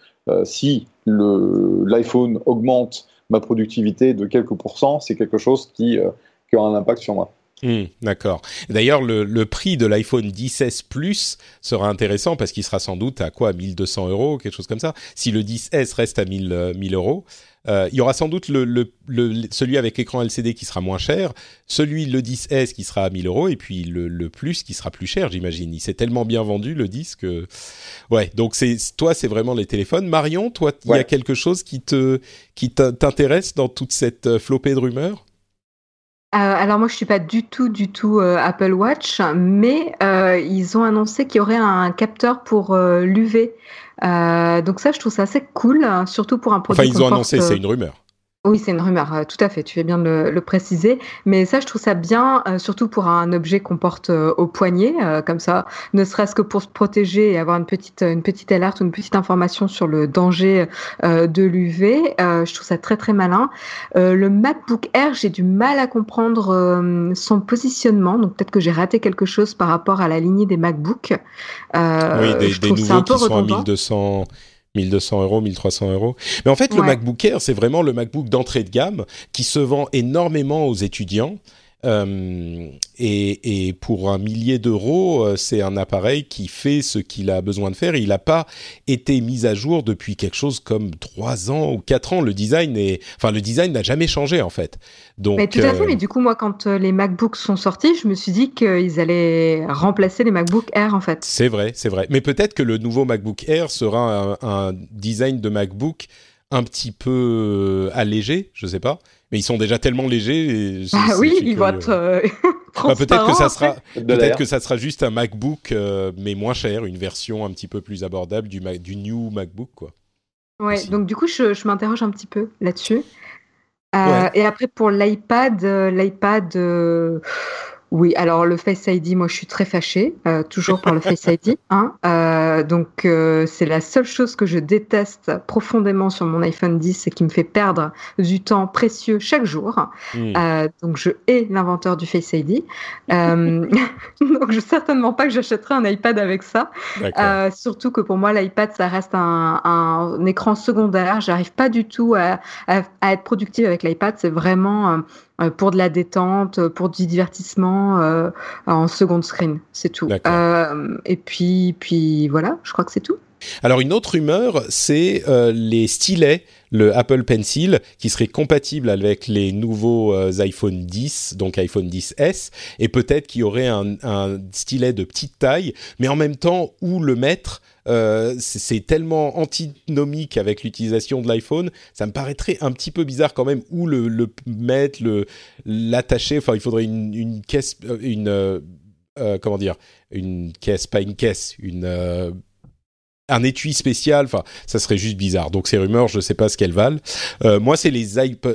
si l'iPhone augmente ma productivité de quelques pourcents, c'est quelque chose qui qui aura un impact sur moi. Mmh, D'accord. D'ailleurs, le, le, prix de l'iPhone 10S Plus sera intéressant parce qu'il sera sans doute à quoi? 1200 euros, quelque chose comme ça. Si le 10S reste à 1000, 1000 euros, euh, il y aura sans doute le, le, le, celui avec écran LCD qui sera moins cher, celui le 10S qui sera à 1000 euros et puis le, le Plus qui sera plus cher, j'imagine. Il s'est tellement bien vendu le 10 que ouais. Donc c'est toi, c'est vraiment les téléphones. Marion, toi, il ouais. y a quelque chose qui te qui t'intéresse dans toute cette euh, flopée de rumeurs? euh, alors moi je suis pas du tout du tout euh, Apple Watch, mais euh, ils ont annoncé qu'il y aurait un capteur pour l'UV. donc ça je trouve ça assez cool, surtout pour un produit. Enfin ils ont annoncé, c'est une rumeur. Oui, c'est une rumeur, euh, tout à fait, tu fais bien de le, le, préciser. Mais ça, je trouve ça bien, euh, surtout pour un objet qu'on porte euh, au poignet, euh, comme ça, ne serait-ce que pour se protéger et avoir une petite, une petite alerte ou une petite information sur le danger euh, de l'UV. je trouve ça très, très malin. le MacBook Air, j'ai du mal à comprendre son positionnement, donc peut-être que j'ai raté quelque chose par rapport à la lignée des MacBooks. oui, des, des nouveaux qui sont à 1200... 1200 euros, 1300 euros. Mais en fait, ouais. le MacBook Air, c'est vraiment le MacBook d'entrée de gamme qui se vend énormément aux étudiants. Euh, et, et, pour un millier d'euros, euh, c'est un appareil qui fait ce qu'il a besoin de faire. Il n'a pas été mis à jour depuis quelque chose comme trois ans ou quatre ans. Le design est, enfin, le design n'a jamais changé en fait. Donc, mais tout à fait. Euh... Mais du coup, moi, quand les MacBooks sont sortis, je me suis dit qu'ils allaient remplacer les MacBook Air en fait. C'est vrai, c'est vrai. Mais peut-être que le nouveau MacBook Air sera un, un design de MacBook un petit peu allégé, je sais pas mais ils sont déjà tellement légers. Ah oui, ils vont être euh, enfin, peut-être que ça sera peut-être que ça sera juste un MacBook euh, mais moins cher, une version un petit peu plus abordable du, du new MacBook quoi. Ouais, Aussi. donc du coup je, je m'interroge un petit peu là-dessus. Euh, et après, pour l'iPad, euh, l'iPad, euh, oui, alors le Face ID, moi je suis très fâchée, euh, toujours par le Face ID. Hein, euh, donc euh, c'est la seule chose que je déteste profondément sur mon iPhone 10 et qui me fait perdre du temps précieux chaque jour. Euh, donc je hais l'inventeur du Face ID. Euh, donc je certainement pas que j'achèterai un iPad avec ça. Euh, surtout que pour moi, l'iPad, ça reste un, un écran secondaire. J'arrive pas du tout à, à- à être productive avec l'iPad. C'est vraiment pour de la détente, pour du divertissement euh, en seconde screen. C'est tout. Euh, et puis, puis voilà, je crois que c'est tout. Alors une autre rumeur, c'est euh, les stylets, le Apple Pencil, qui serait compatible avec les nouveaux euh, iPhone 10, donc iPhone 10s, et peut-être qu'il y aurait un, stylet de petite taille, mais en même temps où le mettre. euh, c'est tellement antinomique avec l'utilisation de l'iPhone, ça me paraîtrait un petit peu bizarre quand même où le, le mettre, l'attacher. Enfin, il faudrait une, une caisse, une comment dire, une caisse, pas une caisse, une un étui spécial, enfin, ça serait juste bizarre. Donc ces rumeurs, je ne sais pas ce qu'elles valent. Euh, moi, c'est les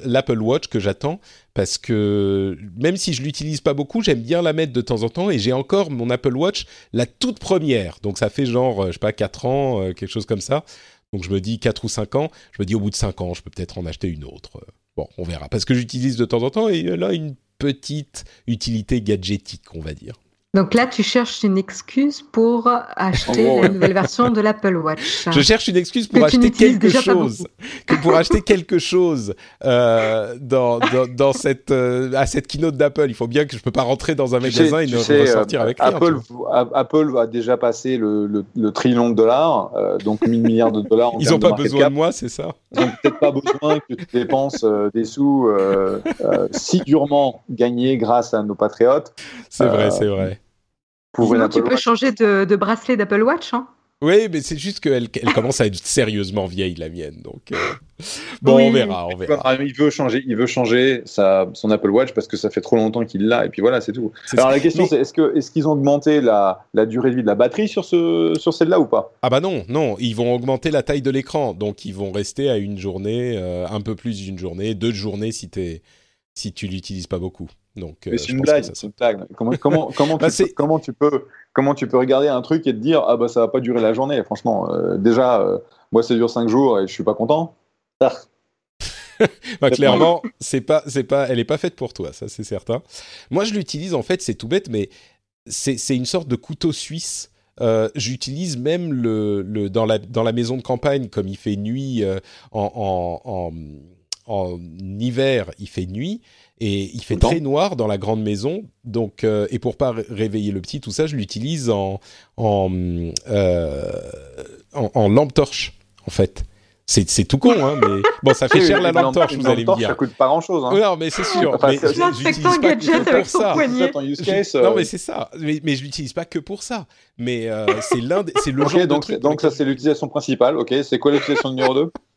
l'Apple Watch que j'attends parce que même si je l'utilise pas beaucoup, j'aime bien la mettre de temps en temps et j'ai encore mon Apple Watch, la toute première. Donc ça fait genre, euh, je sais pas, 4 ans, euh, quelque chose comme ça. Donc je me dis 4 ou 5 ans, je me dis au bout de 5 ans, je peux peut-être en acheter une autre. Bon, on verra. Parce que j'utilise de temps en temps et a une petite utilité gadgetique, on va dire. Donc là, tu cherches une excuse pour acheter gros, la nouvelle version de l'Apple Watch. Je cherche une excuse pour Que acheter quelque chose, que pour acheter quelque chose euh, dans, dans, dans cette euh, à cette keynote d'Apple. Il faut bien que je peux pas rentrer dans un Tu magasin sais- et ne sais, ressortir avec rien. Apple, Apple a déjà passé le, le, le trillion de dollars, euh, donc 1000 milliards de dollars. En Ils termes ont de pas besoin cap. de moi, c'est ça? Ils n'ont peut-être pas besoin que tu dépenses euh, des sous euh, euh, si durement gagnés grâce à nos patriotes C'est Euh, vrai, c'est vrai. Pour une Sinon, Apple tu peux Watch. changer de, de bracelet d'Apple Watch. Hein. Oui, mais c'est juste qu'elle elle commence à être sérieusement vieille la mienne. Donc euh, bon, Oui. on verra, on verra. Ah, Il veut changer, il veut changer sa, son Apple Watch parce que ça fait trop longtemps qu'il l'a et puis voilà, c'est tout. C'est Alors ça. la question Mais- c'est est-ce que est-ce qu'ils ont augmenté la, la durée de vie de la batterie sur ce sur celle-là ou pas? Ah bah non, non, ils vont augmenter la taille de l'écran, donc ils vont rester à une journée, euh, un peu plus d'une journée, deux journées si t'es si tu l'utilises pas beaucoup. Donc euh, Mais c'est une blague, c'est une blague. Comment comment comment, Bah, tu c'est- peux, comment tu peux comment tu peux regarder un truc et te dire ah bah ça va pas durer la journée. Franchement, euh, déjà euh, moi ça dure cinq jours et je suis pas content. Ah. Bah, clairement, c'est pas, c'est pas, elle est pas faite pour toi, ça c'est certain. Moi, je l'utilise en fait, c'est tout bête, mais c'est, c'est une sorte de couteau suisse. Euh, j'utilise même le, le dans la dans la maison de campagne, comme il fait nuit euh, en, en, en, en hiver, il fait nuit et il fait très noir dans la grande maison. Donc euh, et pour pas ré- réveiller le petit, tout ça, je l'utilise en en, euh, en en lampe torche en fait. C'est, c'est tout con, hein, mais bon, ça fait Oui, cher la lampe torche, vous allez me torche, dire. Ça coûte pas grand chose. Hein. Non, mais c'est sûr. Enfin, mais c'est- je- pas gadget que avec pour son ça. poignet. Non, euh, mais c'est ça. Mais, mais je l'utilise pas que pour ça. Mais euh, c'est l'un, des- c'est le Ok, genre de donc, truc. donc ça c'est l'utilisation principale. Ok, c'est quoi l'utilisation numéro 2 Lampe torche,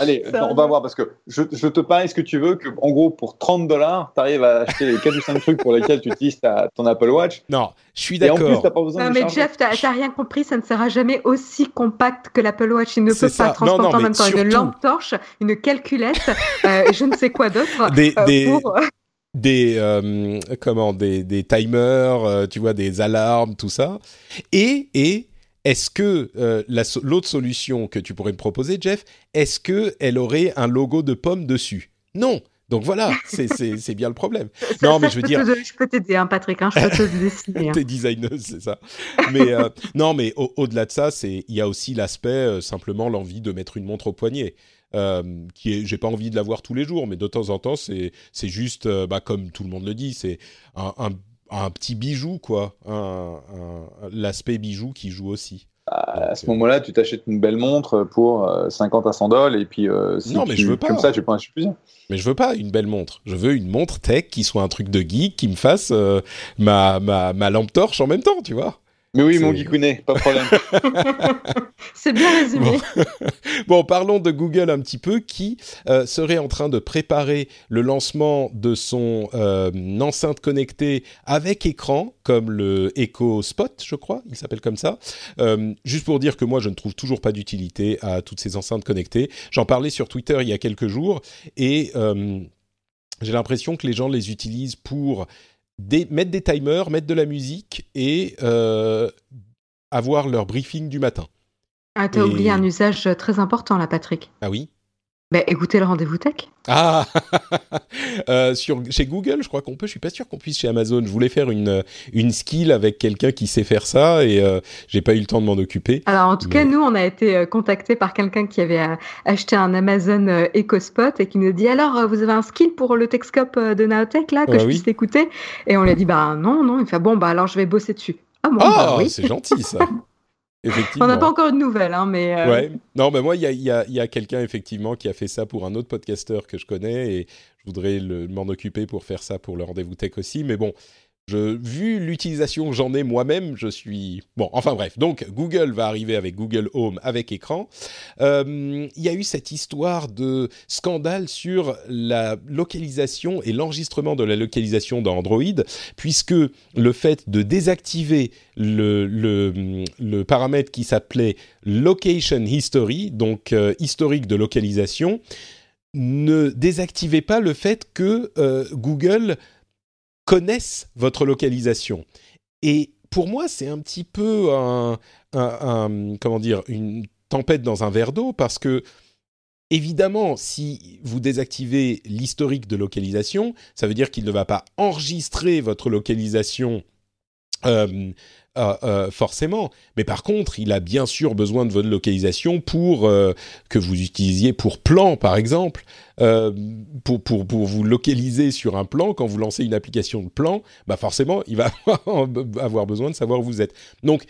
Allez, ça. on va voir parce que je, je te parie ce que tu veux que en gros pour 30 dollars, tu arrives à acheter les 4 ou 5 trucs pour lesquels tu utilises ta- ton Apple Watch Non, je suis et en plus d'accord. t'as pas besoin Non, de mais charger. Jeff, t'as t'as rien compris, ça ne sera jamais aussi compact que l'Apple Watch. Il ne C'est peut ça. pas transporter Non, non, en même temps une lampe torche, une calculette, euh, et je ne sais quoi d'autre. Des, euh, des, pour- des, euh, comment, des, des timers, euh, tu vois, des alarmes, tout ça. Et, et est-ce que euh, la l'autre solution que tu pourrais me proposer, Jeff, est-ce que elle aurait un logo de pomme dessus? Non. Donc voilà, c'est bien le problème. Ça- Non, ça, mais je veux dire- te- je peux t'aider, hein, Patrick, hein, je peux te dessiner. hein. T'es designeuse, c'est ça. Mais euh, non, mais au- au-delà de ça, il y a aussi l'aspect euh, simplement l'envie de mettre une montre au poignet. Euh, qui est, j'ai pas envie de la voir tous les jours, mais de temps en temps, c'est c'est juste, euh, bah, comme tout le monde le dit, c'est un, un, un petit bijou quoi, un, un- l'aspect bijou qui joue aussi. À ce moment-là, tu t'achètes une belle montre pour euh, 50 à 100 dollars et puis euh, si Non, mais je veux pas. comme ça, tu peux en acheter plusieurs. Mais je veux pas une belle montre. Je veux une montre tech qui soit un truc de geek, qui me fasse euh, ma, ma ma lampe torche en même temps, tu vois. Mais oui, mon Geekounet, pas de problème. c'est bien résumé. Bon. parlons de Google un petit peu, qui euh, serait en train de préparer le lancement de son euh, enceinte connectée avec écran, comme le Echo Spot, je crois, il s'appelle comme ça. Euh, juste pour dire que moi, je ne trouve toujours pas d'utilité à toutes ces enceintes connectées. J'en parlais sur Twitter il y a quelques jours et j'ai l'impression que les gens les utilisent pour mettre des timers, mettre de la musique et euh, avoir leur briefing du matin. Ah, t'as oublié un usage très important là, Patrick. Ah oui bah, écoutez le rendez-vous tech. Ah euh, sur, Chez Google, je crois qu'on peut, je suis pas sûr qu'on puisse chez Amazon. Je voulais faire une, une skill avec quelqu'un qui sait faire ça et euh, j'ai pas eu le temps de m'en occuper. Alors en tout cas, nous, on a été euh, contacté par quelqu'un qui avait acheté un Amazon EcoSpot et qui nous dit alors, vous avez un skill pour le Techscope de Naotech là, que je puisse écouter? Et on lui a dit bah non, non. Il fait bon, bah alors je vais bosser dessus. Ah, bon, bah, oui. c'est gentil ça. On n'a pas encore une nouvelle, hein, mais. Euh, ouais. Non, mais moi, il y a, quelqu'un effectivement qui a fait ça pour un autre podcasteur que je connais et je voudrais m'en occuper pour faire ça pour le rendez-vous tech aussi. Mais bon, vu l'utilisation que j'en ai moi-même, je suis... Bon, enfin bref, donc Google va arriver avec Google Home avec écran. Euh, il y a eu cette histoire de scandale sur la localisation et l'enregistrement de la localisation dans Android, puisque le fait de désactiver le, le, paramètre qui s'appelait Location History, donc euh, historique de localisation, ne désactivait pas le fait que euh, Google connaissent votre localisation. Et pour moi, c'est un petit peu comment dire, une tempête dans un verre d'eau parce que Évidemment, si vous désactivez l'historique de localisation, ça veut dire qu'il ne va pas enregistrer votre localisation euh, euh, euh, forcément. Mais par contre, il a bien sûr besoin de votre localisation pour euh, que vous utilisiez pour plan, par exemple, pour, pour, pour, vous localiser sur un plan. Quand vous lancez une application de plan, bah forcément, il va avoir besoin de savoir où vous êtes. Donc,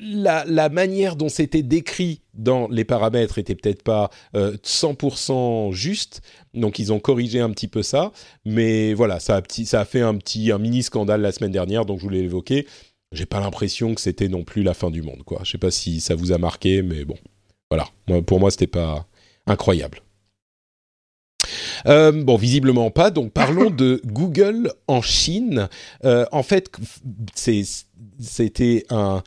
la, la, manière dont c'était décrit dans les paramètres était peut-être pas 100% juste, donc ils ont corrigé un petit peu ça, mais voilà, ça a, petit, ça a fait un petit un mini scandale la semaine dernière, donc je voulais l'évoquer j'ai pas l'impression que c'était non plus la fin du monde, quoi. Je sais pas si ça vous a marqué, mais bon, voilà. pour moi, c'était pas incroyable. Euh, bon, visiblement pas. Donc, parlons de Google en Chine. Euh, en fait, c'était un,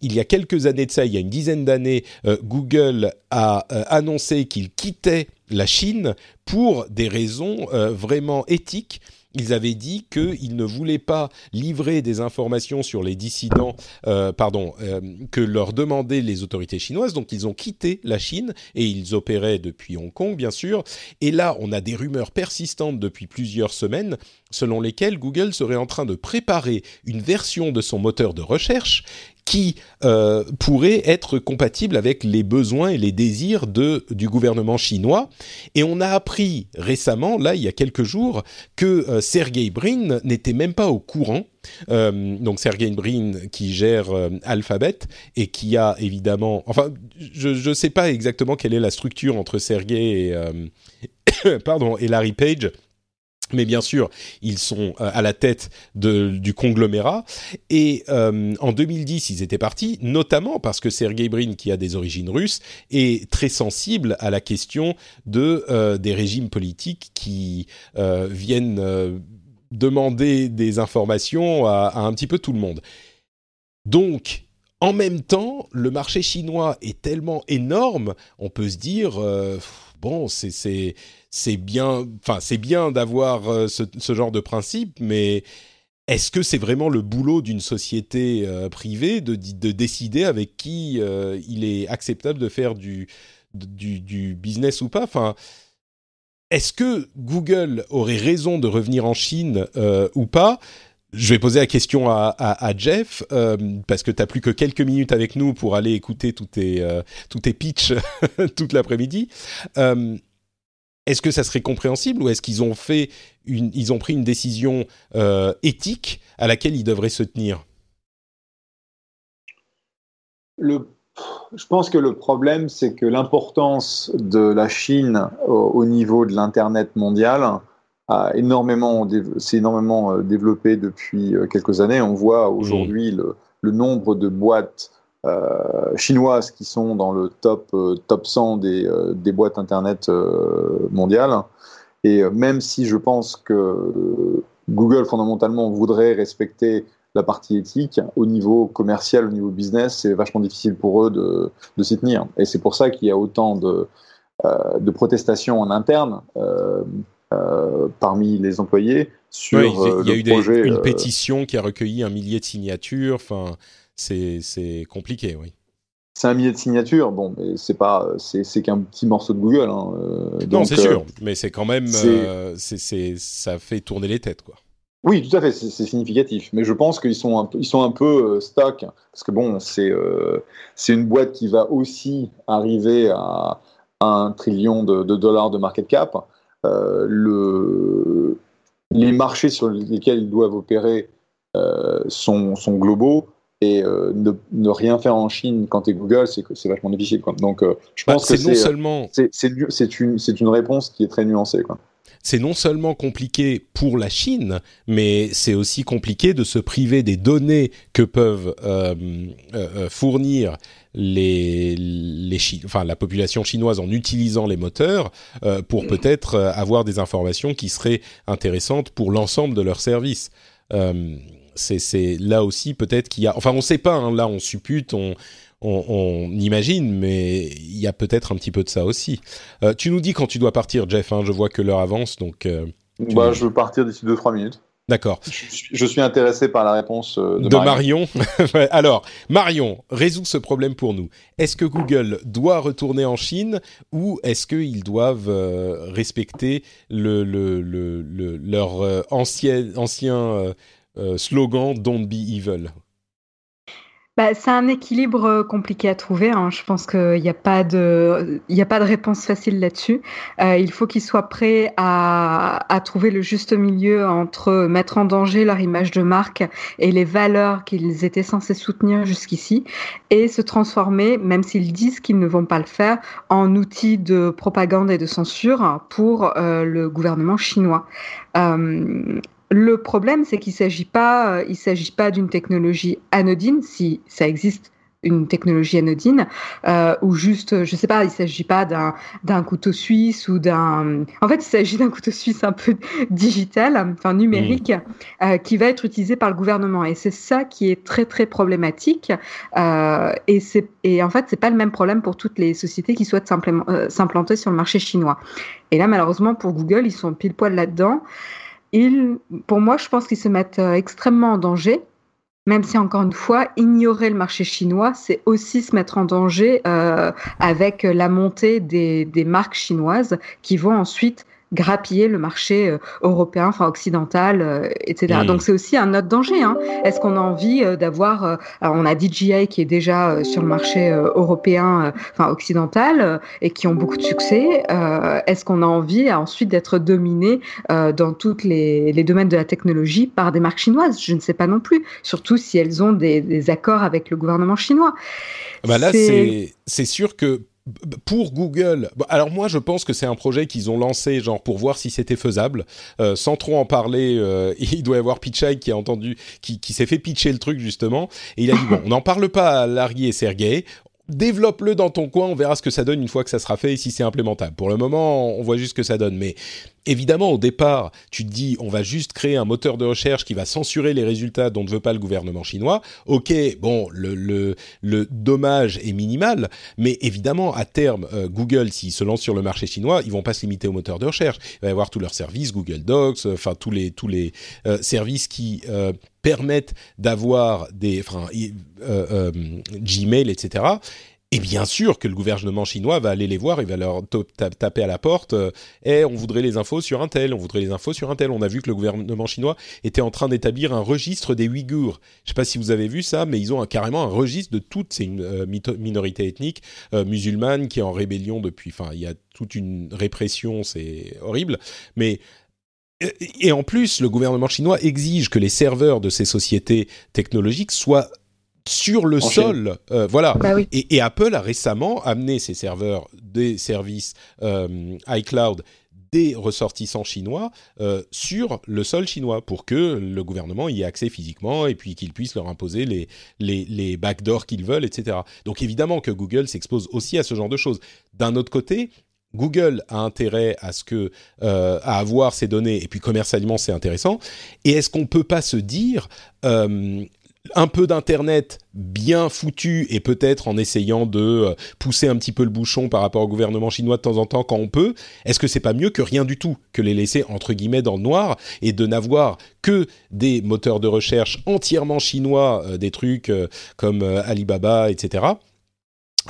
il y a quelques années de ça, il y a une dizaine d'années, euh, Google a annoncé qu'il quittait la Chine pour des raisons vraiment éthiques ils avaient dit qu'ils ne voulaient pas livrer des informations sur les dissidents, euh, pardon, euh, que leur demandaient les autorités chinoises. Donc ils ont quitté la Chine et ils opéraient depuis Hong Kong, bien sûr. Et là, on a des rumeurs persistantes depuis plusieurs semaines selon lesquelles Google serait en train de préparer une version de son moteur de recherche qui euh, pourrait être compatible avec les besoins et les désirs de, du gouvernement chinois. Et on a appris récemment, là, il y a quelques jours, que euh, Sergey Brin n'était même pas au courant. Euh, donc Sergey Brin qui gère Alphabet et qui a évidemment... Enfin, je ne sais pas exactement quelle est la structure entre Sergey et Larry Page mais bien sûr, ils sont euh, à la tête du conglomérat. Et euh, en 2010, ils étaient partis, notamment parce que Sergey Brin, qui a des origines russes, est très sensible à la question de euh, des régimes politiques qui viennent demander des informations à, un petit peu tout le monde. Donc, en même temps, le marché chinois est tellement énorme, on peut se dire bon, c'est bien, enfin c'est bien d'avoir euh, ce, genre de principe, mais est-ce que c'est vraiment le boulot d'une société euh, privée de, décider avec qui euh, il est acceptable de faire du, du, business ou pas? Enfin, est-ce que Google aurait raison de revenir en Chine ou pas? Je vais poser la question à, Jeff, parce que tu n'as plus que quelques minutes avec nous pour aller écouter tous tes, tous tes pitchs toute l'après-midi. Est-ce que ça serait compréhensible ou est-ce qu'ils ont fait une, ils ont pris une décision euh, éthique à laquelle ils devraient se tenir? Je pense que le problème, c'est que l'importance de la Chine au, niveau de l'internet mondial a énormément, s'est énormément euh, développé depuis euh, quelques années. On voit aujourd'hui le, le nombre de boîtes chinoises qui sont dans le top, top 100 des, des boîtes Internet mondiales. Et même si je pense que Google, fondamentalement, voudrait respecter la partie éthique, au niveau commercial, au niveau business, c'est vachement difficile pour eux de, de s'y tenir. Et c'est pour ça qu'il y a autant de, euh, de protestations en interne euh, euh, parmi les employés sur oui, il y a le eu projet. des, une euh, pétition qui a recueilli un millier de signatures. Enfin, c'est c'est compliqué, oui. c'est un millier de signatures, bon, mais c'est pas, c'est c'est qu'un petit morceau de Google. Hein, euh, non, c'est euh, sûr, mais c'est quand même, c'est- euh, ça fait tourner les têtes, quoi. Oui, tout à fait, c'est significatif. Mais je pense qu'ils sont un peu, ils sont un peu euh, stock, parce que bon, c'est euh, c'est une boîte qui va aussi arriver à, à un trillion de, de dollars de market cap. Euh, le, les marchés sur lesquels ils doivent opérer euh, sont, sont globaux. Et euh, ne, ne rien faire en Chine quand tu es Google, c'est vachement difficile. Quoi. Donc, je Bah, pense que c'est seulement une, une réponse qui est très nuancée. Quoi. c'est non seulement compliqué pour la Chine, mais c'est aussi compliqué de se priver des données que peuvent euh, euh, euh, fournir les, les Chi- enfin la population chinoise en utilisant les moteurs euh, pour peut-être euh, avoir des informations qui seraient intéressantes pour l'ensemble de leurs services. Euh, c'est c'est là aussi peut-être qu'il y a, enfin on ne sait pas, hein, là on suppute, on, on, on imagine, mais il y a peut-être un petit peu de ça aussi. Euh, tu nous dis quand tu dois partir, Jeff. hein, je vois que l'heure avance, donc euh, Bah, je veux partir d'ici 2-3 minutes. D'accord. Je suis, je suis intéressé par la réponse euh, de, De Marion. Alors, Marion, résous ce problème pour nous. Est-ce que Google doit retourner en Chine ou est-ce qu'ils doivent euh, respecter le, le, le, le- leur euh, ancien, ancien euh, slogan Don't be evil? Bah, c'est un équilibre euh, compliqué à trouver. hein. Je pense qu'il n'y a pas de, a pas de réponse facile là-dessus. Euh, il faut qu'ils soient prêts à, à trouver le juste milieu entre mettre en danger leur image de marque et les valeurs qu'ils étaient censés soutenir jusqu'ici et se transformer, même s'ils disent qu'ils ne vont pas le faire, en outil de propagande et de censure pour euh, le gouvernement chinois. Euh, le problème, c'est qu'il ne s'agit pas, euh, il s'agit pas d'une technologie anodine, si ça existe une technologie anodine, euh, ou juste, je sais pas, il s'agit pas d'un d'un couteau suisse ou d'un. En fait, il s'agit d'un couteau suisse un peu digital, enfin numérique, euh, qui va être utilisé par le gouvernement. Et c'est ça qui est très très problématique. Euh, et c'est et en fait, c'est pas le même problème pour toutes les sociétés qui souhaitent simplement euh, s'implanter sur le marché chinois. Et là, malheureusement, pour Google, ils sont pile poil là-dedans. Pour moi, je pense qu'ils se mettent euh, extrêmement en danger. Même si, encore une fois, ignorer le marché chinois, c'est aussi se mettre en danger euh, avec la montée des marques chinoises qui vont ensuite grappiller le marché euh, européen, enfin occidental, euh, etc. Donc c'est aussi un autre danger. Hein. Est-ce qu'on a envie euh, d'avoir, on a DJI qui est déjà sur le marché européen, enfin occidental, et qui ont beaucoup de succès. Est-ce qu'on a envie ensuite d'être dominé dans tous les, les domaines de la technologie par des marques chinoises? Je ne sais pas non plus. Surtout si elles ont des, des accords avec le gouvernement chinois. Bah là, C'est- sûr que pour Google, alors moi je pense que c'est un projet qu'ils ont lancé genre pour voir si c'était faisable, Euh, sans trop en parler. euh, il doit y avoir Pichai qui a entendu, qui, qui s'est fait pitcher le truc justement, et il a dit bon, on n'en parle pas à Larry et Sergey. Développe-le dans ton coin, on verra ce que ça donne une fois que ça sera fait et si c'est implémentable. Pour le moment, on voit juste ce que ça donne. Mais évidemment, au départ, tu te dis, on va juste créer un moteur de recherche qui va censurer les résultats dont ne veut pas le gouvernement chinois. Ok, bon, le, le, le dommage est minimal, mais évidemment, à terme, euh, Google, s'ils se lancent sur le marché chinois, ils vont pas se limiter au moteur de recherche. Il va y avoir tous leurs services, Google Docs, euh, enfin tous les tous les euh, services qui permettent d'avoir des, enfin, Gmail, etc. Et bien sûr que le gouvernement chinois va aller les voir, il va leur taper à la porte. Euh, Eh, on voudrait les infos sur un tel, on voudrait les infos sur un tel. On a vu que le gouvernement chinois était en train d'établir un registre des Ouïghours. Je sais pas si vous avez vu ça, mais ils ont un- carrément un registre de toutes ces euh, minorités ethniques euh, musulmanes qui est en rébellion depuis. Enfin, il y a toute une répression, c'est horrible. Mais et en plus, le gouvernement chinois exige que les serveurs de ces sociétés technologiques soient sur le En sol. Euh, voilà. Bah oui. Et, et Apple a récemment amené ses serveurs des services euh, iCloud des ressortissants chinois sur le sol chinois pour que le gouvernement y ait accès physiquement et puis qu'il puisse leur imposer les, les, les backdoors qu'ils veulent, etc. Donc évidemment que Google s'expose aussi à ce genre de choses. D'un autre côté, Google a intérêt à ce que euh, à avoir ces données et puis commercialement c'est intéressant. Et est-ce qu'on peut pas se dire euh, un peu d'internet bien foutu et peut-être en essayant de euh, pousser un petit peu le bouchon par rapport au gouvernement chinois de temps en temps quand on peut, est-ce que c'est pas mieux que rien du tout, que les laisser entre guillemets dans le noir et de n'avoir que des moteurs de recherche entièrement chinois, des trucs comme Alibaba, etc.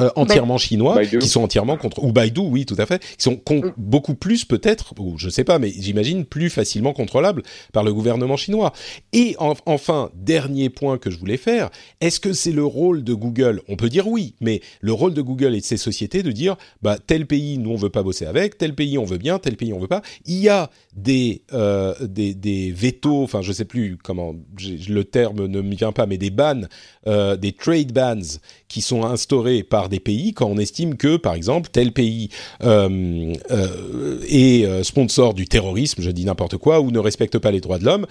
Euh, entièrement chinois, qui sont entièrement contre ou Baidu, oui, tout à fait, qui sont mm. beaucoup plus peut-être, ou je sais pas, mais j'imagine plus facilement contrôlables par le gouvernement chinois. Et enfin, dernier point que je voulais faire, est-ce que c'est le rôle de Google? On peut dire oui, mais le rôle de Google et de ces sociétés de dire, bah tel pays nous on veut pas bosser avec, tel pays on veut bien, tel pays on veut pas. Il y a des euh, des, des vétos, enfin je sais plus comment le terme ne me vient pas, mais des bans, euh, des trade bans qui sont instaurés par des pays quand on estime que, par exemple, tel pays euh, euh, est euh, sponsor du terrorisme, je dis n'importe quoi, ou ne respecte pas les droits de l'homme,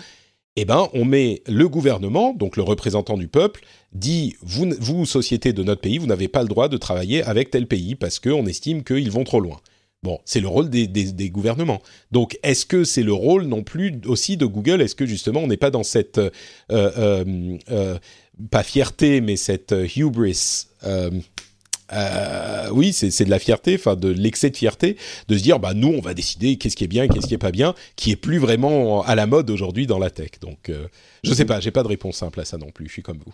eh ben, on met le gouvernement, donc le représentant du peuple, dit vous, société de notre pays, vous n'avez pas le droit de travailler avec tel pays parce qu'on estime qu'ils vont trop loin. Bon, c'est le rôle des, gouvernements. Donc, est-ce que c'est le rôle non plus aussi de Google? Est-ce que justement on n'est pas dans cette pas fierté, mais cette euh, hubris. Euh, euh, oui, c'est de la fierté, enfin de l'excès de fierté, de se dire bah nous on va décider qu'est-ce qui est bien, qu'est-ce qui est pas bien, qui est plus vraiment à la mode aujourd'hui dans la tech. Donc je sais pas, j'ai pas de réponse simple à ça non plus. Je suis comme vous.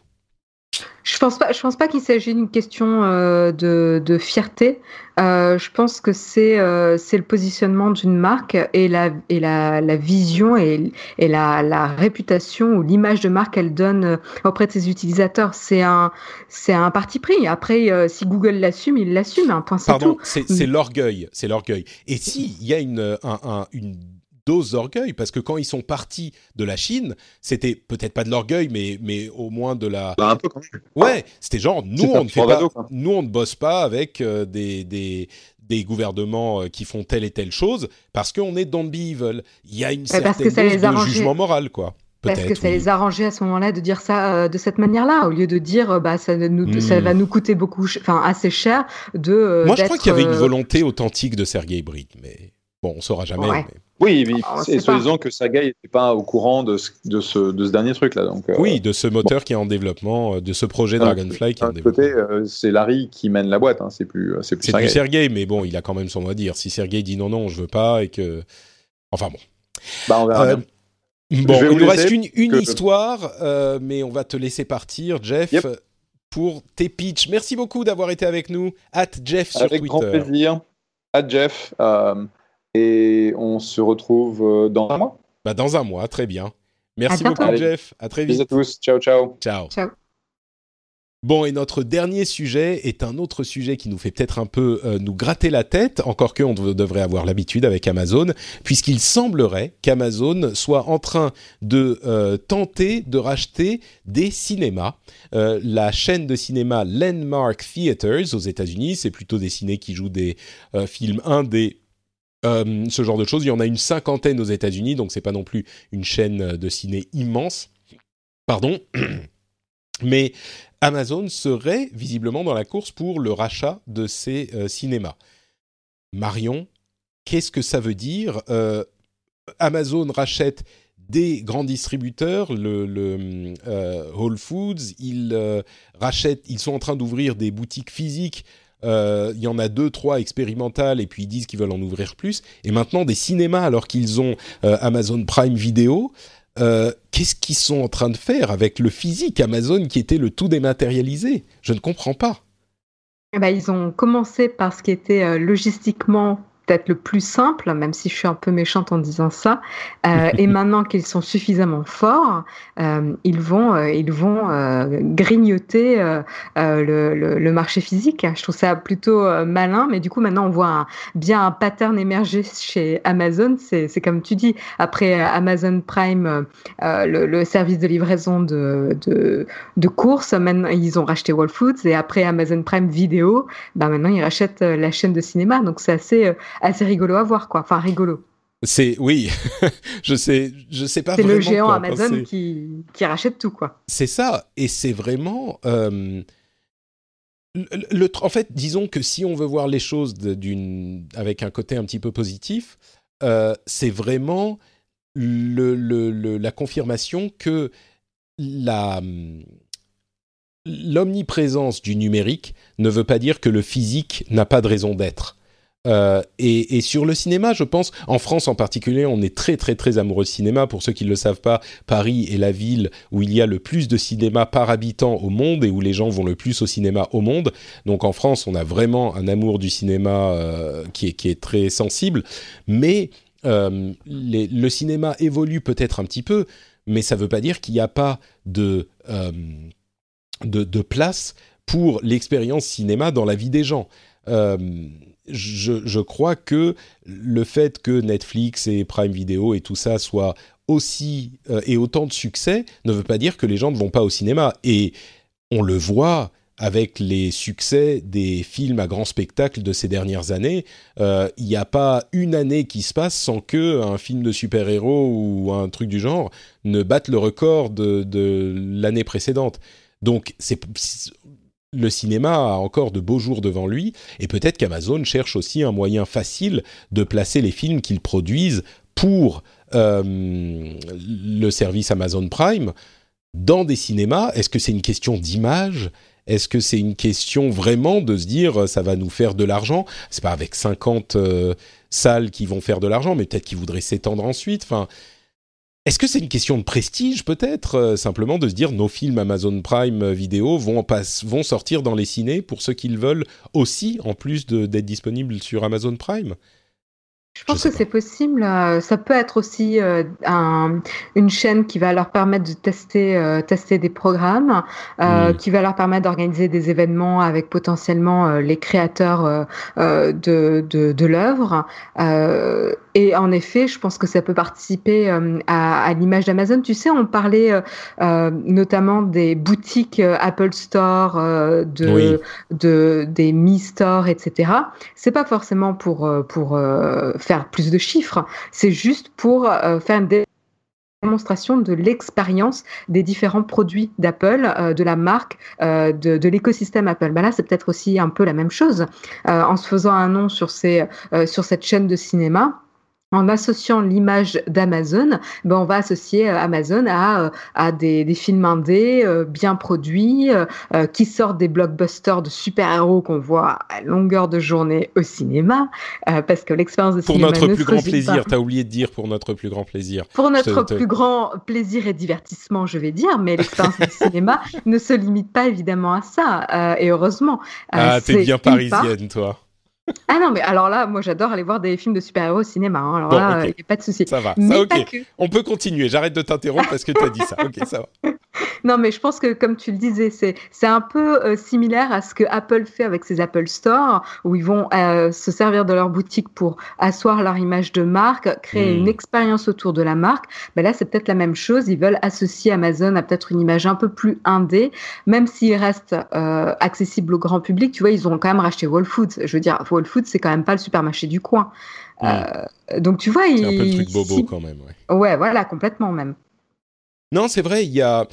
Je pense pas. Je pense pas qu'il s'agit d'une question euh, de, de, fierté. Euh, je pense que c'est euh, c'est le positionnement d'une marque et la et la, la vision et, et la, la réputation ou l'image de marque qu'elle donne euh, auprès de ses utilisateurs. C'est un c'est un parti pris. Après, euh, si Google l'assume, il l'assume. Un point c'est tout. Pardon, c'est l'orgueil. C'est l'orgueil. Et si il y a une un, un, une dose d'orgueil parce que quand ils sont partis de la Chine, c'était peut-être pas de l'orgueil, mais, mais au moins de la. Bah, un peu quand même. Ouais, c'était genre nous on ne fait pas, nous on ne bosse pas avec euh, des, des des gouvernements euh, qui font telle et telle chose parce qu'on est dans be evil. Il y a une certaine dose de jugement moral, quoi. Parce que ça les arrangeait à ce moment-là de dire ça euh, de cette manière-là, au lieu de dire bah ça, nous, ça hmm. va nous coûter beaucoup, enfin assez cher de. Moi, je crois qu'il y avait une volonté authentique de Sergei Brin, mais bon, on saura jamais. Mais... Oui, mais c'est soi-disant que Saga n'était pas au courant de ce, de ce, de ce dernier truc-là. Donc, euh, oui, de ce moteur qui est en développement, euh, de ce projet Dragonfly qui est en développement. côté, euh, c'est Larry qui mène la boîte, hein, c'est plus, c'est plus Sergei. Sergei, mais bon, il a quand même son mot à dire. Si Sergei dit non, non, je veux pas, et que. Enfin bon. Bah, on verra bien. Bon, il nous reste une, une histoire, mais on va te laisser partir, Jeff. Pour tes pitchs. Merci beaucoup d'avoir été avec nous. At Jeff sur avec Twitter. Avec grand plaisir. At Jeff. Et on se retrouve euh, dans un mois. Bah dans un mois, très bien. Merci beaucoup, Jeff. À très vite. Bisous à tous. Ciao, ciao. Ciao. Ciao. Bon, et notre dernier sujet est un autre sujet qui nous fait peut-être un peu euh, nous gratter la tête, encore qu'on devrait avoir l'habitude avec Amazon, puisqu'il semblerait qu'Amazon soit en train de euh, tenter de racheter des cinémas. la chaîne de cinéma Landmark Theaters aux États-Unis, c'est plutôt des ciné qui jouent des films indés euh, ce genre de choses. Il y en a une cinquantaine aux États-Unis, donc c'est pas non plus une chaîne de ciné immense. Pardon. Mais Amazon serait visiblement dans la course pour le rachat de ces euh, cinémas. Marion, qu'est-ce que ça veut dire? Euh, Amazon rachète des grands distributeurs, le, le Whole Foods, ils rachètent, ils sont en train d'ouvrir des boutiques physiques euh, il y en a deux, trois expérimentales, et puis ils disent qu'ils veulent en ouvrir plus. Et maintenant, des cinémas, alors qu'ils ont euh, Amazon Prime Video, euh, qu'est-ce qu'ils sont en train de faire avec le physique Amazon qui était le tout dématérialisé? Je ne comprends pas. Eh ben, ils ont commencé par ce qui était logistiquement peut-être le plus simple, même si je suis un peu méchante en disant ça. Euh, et maintenant qu'ils sont suffisamment forts, euh, ils vont, euh, ils vont grignoter le, le, marché physique. Je trouve ça plutôt malin, mais du coup maintenant on voit bien un pattern émerger chez Amazon. C'est comme tu dis, après Amazon Prime, le, le, service de livraison de, de, de, courses, maintenant ils ont racheté Whole Foods, et après Amazon Prime Vidéo, ben maintenant ils rachètent la chaîne de cinéma. Donc c'est assez assez rigolo à voir, quoi. Enfin, rigolo. C'est oui, je sais, je sais pas. C'est le géant Amazon qui, qui, rachète tout quoi. C'est ça, et c'est vraiment. Euh, le, en fait, disons que si on veut voir les choses d'une avec un côté un petit peu positif, euh, c'est vraiment le, la confirmation que la l'omniprésence du numérique ne veut pas dire que le physique n'a pas de raison d'être. Euh, et, sur le cinéma, je pense, en France en particulier, on est très très très amoureux de cinéma. Pour ceux qui ne le savent pas, Paris est la ville où il y a le plus de cinéma par habitant au monde et où les gens vont le plus au cinéma au monde. Donc en France, on a vraiment un amour du cinéma euh, qui, est, très sensible. Mais euh, le cinéma évolue peut-être un petit peu, mais ça ne veut pas dire qu'il n'y a pas de, place pour l'expérience cinéma dans la vie des gens. Euh, je, crois que le fait que Netflix et Prime Video et tout ça soient aussi euh, et autant de succès ne veut pas dire que les gens ne vont pas au cinéma. Et on le voit avec les succès des films à grand spectacle de ces dernières années. Euh, il n'y a pas une année qui se passe sans que un film de super-héros ou un truc du genre ne batte le record de, de l'année précédente. Donc c'est le cinéma a encore de beaux jours devant lui, et peut-être qu'Amazon cherche aussi un moyen facile de placer les films qu'ils produisent pour euh, le service Amazon Prime dans des cinémas. Est-ce que c'est une question d'image? Est-ce que c'est une question vraiment de se dire ça va nous faire de l'argent? C'est pas avec 50 euh, salles qui vont faire de l'argent, mais peut-être qu'ils voudraient s'étendre ensuite. Enfin, est-ce que c'est une question de prestige peut-être euh, Simplement de se dire nos films Amazon Prime Vidéo vont, vont sortir dans les ciné pour ceux qui le veulent aussi, en plus d'être disponibles sur Amazon Prime? Je pense que c'est possible. Euh, ça peut être aussi euh, une chaîne qui va leur permettre de tester, euh, tester des programmes, hmm. qui va leur permettre d'organiser des événements avec potentiellement les créateurs de, de, de l'œuvre. Et en effet, je pense que ça peut participer à, à l'image d'Amazon. Tu sais, on parlait notamment des boutiques Apple Store, de, de, des Mi Store, etc. C'est pas forcément pour, pour faire plus de chiffres, c'est juste pour euh, faire une démonstration de l'expérience des différents produits d'Apple, euh, de la marque, euh, de, l'écosystème Apple. Ben là, c'est peut-être aussi un peu la même chose. en se faisant un nom sur, ces, sur cette chaîne de cinéma, en associant l'image d'Amazon, ben on va associer euh, Amazon à, euh, à des, des films indés euh, bien produits qui sortent des blockbusters de super-héros qu'on voit à longueur de journée au cinéma, parce que l'expérience de pour cinéma notre plus grand plaisir. T'as oublié de dire pour notre plus grand plaisir. Pour notre plus grand plaisir et divertissement, je vais dire, mais l'expérience du cinéma ne se limite pas évidemment à ça, et heureusement. ah, t'es bien parisienne, toi. Ah non, mais alors là, moi j'adore aller voir des films de super-héros au cinéma. Hein. Alors là, il n'y a pas de souci. Ça va, ça, ok. On peut continuer. J'arrête de t'interrompre parce que tu as dit ça. Ok, ça va. non, mais je pense que, comme tu le disais, c'est, c'est un peu euh, similaire à ce que Apple fait avec ses Apple Store, où ils vont euh, se servir de leur boutique pour asseoir leur image de marque, créer une hmm. expérience autour de la marque. Ben là, c'est peut-être la même chose. Ils veulent associer Amazon à peut-être une image un peu plus indé, même s'il reste euh, accessible au grand public. Tu vois, ils ont quand même racheté Whole Foods. Je veux dire, Whole Foods, c'est quand même pas le supermarché du coin. Hmm. donc, tu vois, c'est un peu le truc bobo quand même. Ouais. ouais, voilà, complètement même. Non, c'est vrai, il y a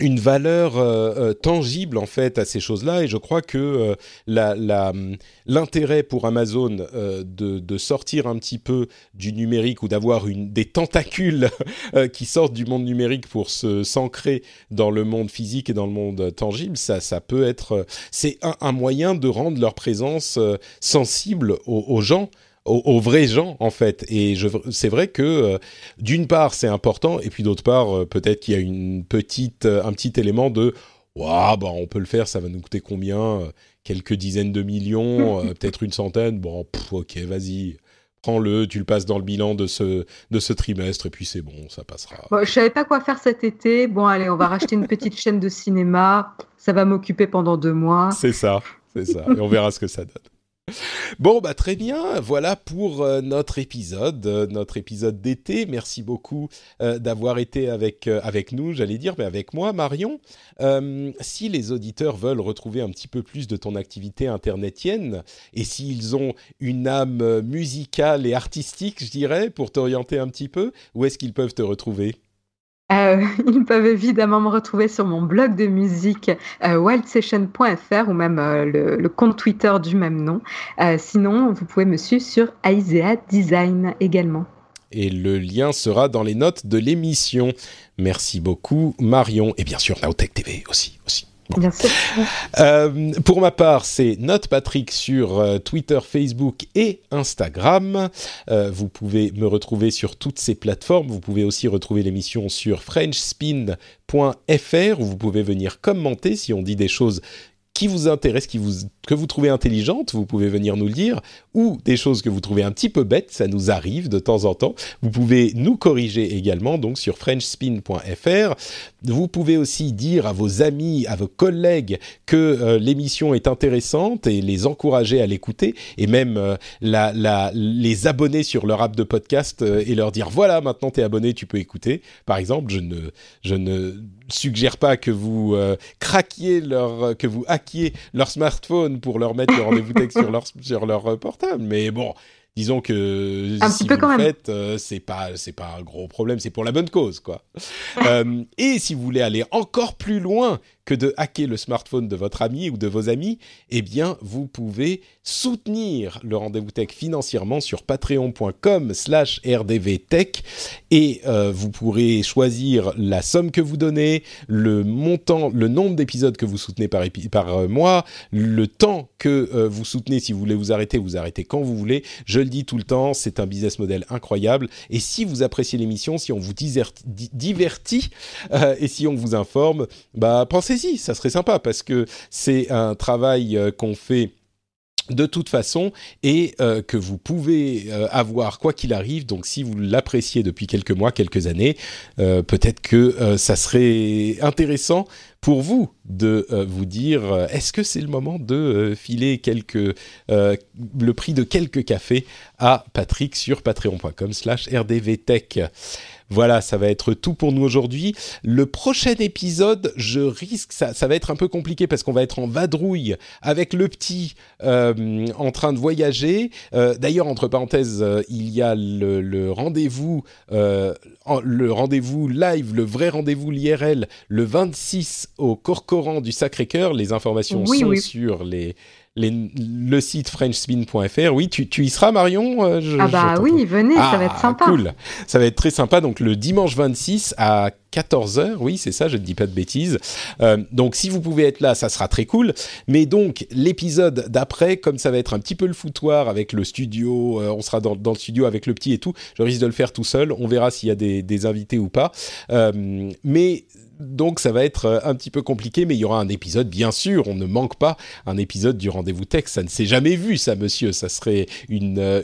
une valeur euh, euh, tangible en fait à ces choses-là. Et je crois que euh, l'intérêt pour Amazon de, sortir un petit peu du numérique ou d'avoir des tentacules qui sortent du monde numérique pour se s'ancrer dans le monde physique et dans le monde tangible ça ça peut être c'est un, moyen de rendre leur présence sensible aux gens aux, vrais gens en fait. Et c'est vrai que euh, d'une part c'est important et puis d'autre part euh, peut-être qu'il y a une petite, euh, un petit élément de waouh bah on peut le faire, ça va nous coûter combien Quelques dizaines de millions, peut-être une centaine. Bon, ok, vas-y prends-le, tu le passes dans le bilan de ce, de ce trimestre, et puis c'est bon, ça passera. Bon, je savais pas quoi faire cet été. Bon, allez, on va racheter une petite chaîne de cinéma. Ça va m'occuper pendant deux mois. C'est ça, c'est ça. Et on verra ce que ça donne. Bon, bah très bien. Voilà pour euh, notre épisode, euh, notre épisode d'été. Merci beaucoup euh, d'avoir été avec avec nous, j'allais dire, mais avec moi, Marion. si les auditeurs veulent retrouver un petit peu plus de ton activité internetienne et s'ils ont une âme musicale et artistique, je dirais, pour t'orienter un petit peu, où est-ce qu'ils peuvent te retrouver? Euh, ils peuvent évidemment me retrouver sur mon blog de musique euh, wildsession.fr ou même euh, le, compte Twitter du même nom. sinon, vous pouvez me suivre sur Aisea Design également. Et le lien sera dans les notes de l'émission. Merci beaucoup Marion et bien sûr Naotech TV aussi aussi. Euh, pour ma part, c'est Note Patrick sur euh, Twitter, Facebook et Instagram. Euh, vous pouvez me retrouver sur toutes ces plateformes. Vous pouvez aussi retrouver l'émission sur frenchspin.fr où vous pouvez venir commenter si on dit des choses qui vous intéresse, qui vous, que vous trouvez intelligente, vous pouvez venir nous le dire, ou des choses que vous trouvez un petit peu bêtes, ça nous arrive de temps en temps. Vous pouvez nous corriger également, donc sur frenchspin.fr. Vous pouvez aussi dire à vos amis, à vos collègues que euh, l'émission est intéressante et les encourager à l'écouter, et même euh, les abonner sur leur app de podcast euh, et leur dire voilà, maintenant tu es abonné, tu peux écouter. Par exemple, je ne, je ne suggère pas que vous craquiez leur, que vous hackiez leur smartphone pour leur mettre le rendez-vous texte sur leur, sur leur euh, portable. Mais bon, disons que si vous le faites, euh, c'est pas c'est pas un gros problème, c'est pour la bonne cause quoi. euh, et si vous voulez aller encore plus loin que de hacker le smartphone de votre ami ou de vos amis, eh bien, vous pouvez soutenir le rendez-vous tech financièrement sur patreon.com slash rdvtech et euh, vous pourrez choisir la somme que vous donnez, le montant, le nombre d'épisodes que vous soutenez par, par euh, mois, le temps que euh, vous soutenez. Si vous voulez vous arrêter, vous arrêtez quand vous voulez. Je le dis tout le temps, c'est un business model incroyable. Et si vous appréciez l'émission, si on vous divertit et si on vous informe, bah pensez ça serait sympa parce que c'est un travail euh, qu'on fait de toute façon et euh, que vous pouvez euh, avoir quoi qu'il arrive. Donc si vous l'appréciez depuis quelques mois, quelques années, peut-être que ça serait intéressant pour vous de vous dire est-ce que c'est le moment de filer le prix de quelques cafés à Patrick sur patreon.com slash rdvtech. Voilà, ça va être tout pour nous aujourd'hui. Le prochain épisode, je risque, ça, ça va être un peu compliqué parce qu'on va être en vadrouille avec le petit euh, en train de voyager. Euh, d'ailleurs, entre parenthèses, euh, il y a le, rendez-vous, le rendez-vous live, le vrai rendez-vous l'IRL, le 26 au Corcoran du Sacré-Cœur. Les informations sont sur les le site frenchspin.fr. Oui, tu, tu, y seras, Marion euh, Ah bah oui, venez, ça va être ah, sympa. Cool, ça va être très sympa. Donc le dimanche 26 à 14h, oui, c'est ça, je ne dis pas de bêtises. Euh, donc si vous pouvez être là, ça sera très cool. Mais donc l'épisode d'après, comme ça va être un petit peu le foutoir avec le studio, euh, on sera dans, dans, le studio avec le petit et tout, je risque de le faire tout seul. On verra s'il y a des, des invités ou pas. mais donc ça va être euh, un petit peu compliqué, mais il y aura un épisode, bien sûr, on ne manque pas un épisode du rendez-vous tech. Ça ne s'est jamais vu, ça, monsieur. Ça serait une, euh,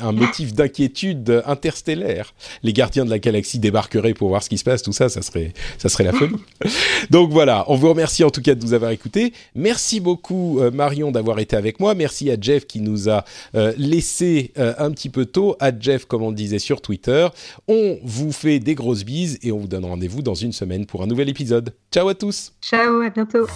un motif d'inquiétude interstellaire. Les gardiens de la galaxie débarqueraient pour voir ce qui se passe, tout ça, ça serait, ça serait la folie. Donc voilà, on vous remercie en tout cas de nous avoir écoutés. Merci beaucoup, euh, Marion, d'avoir été avec moi. Merci à Jeff qui nous a laissé un petit peu tôt. À Jeff, comme on le disait sur Twitter. On vous fait des grosses bises et on vous donne rendez-vous dans une semaine pour nouvel épisode. Ciao à tous. Ciao, à bientôt.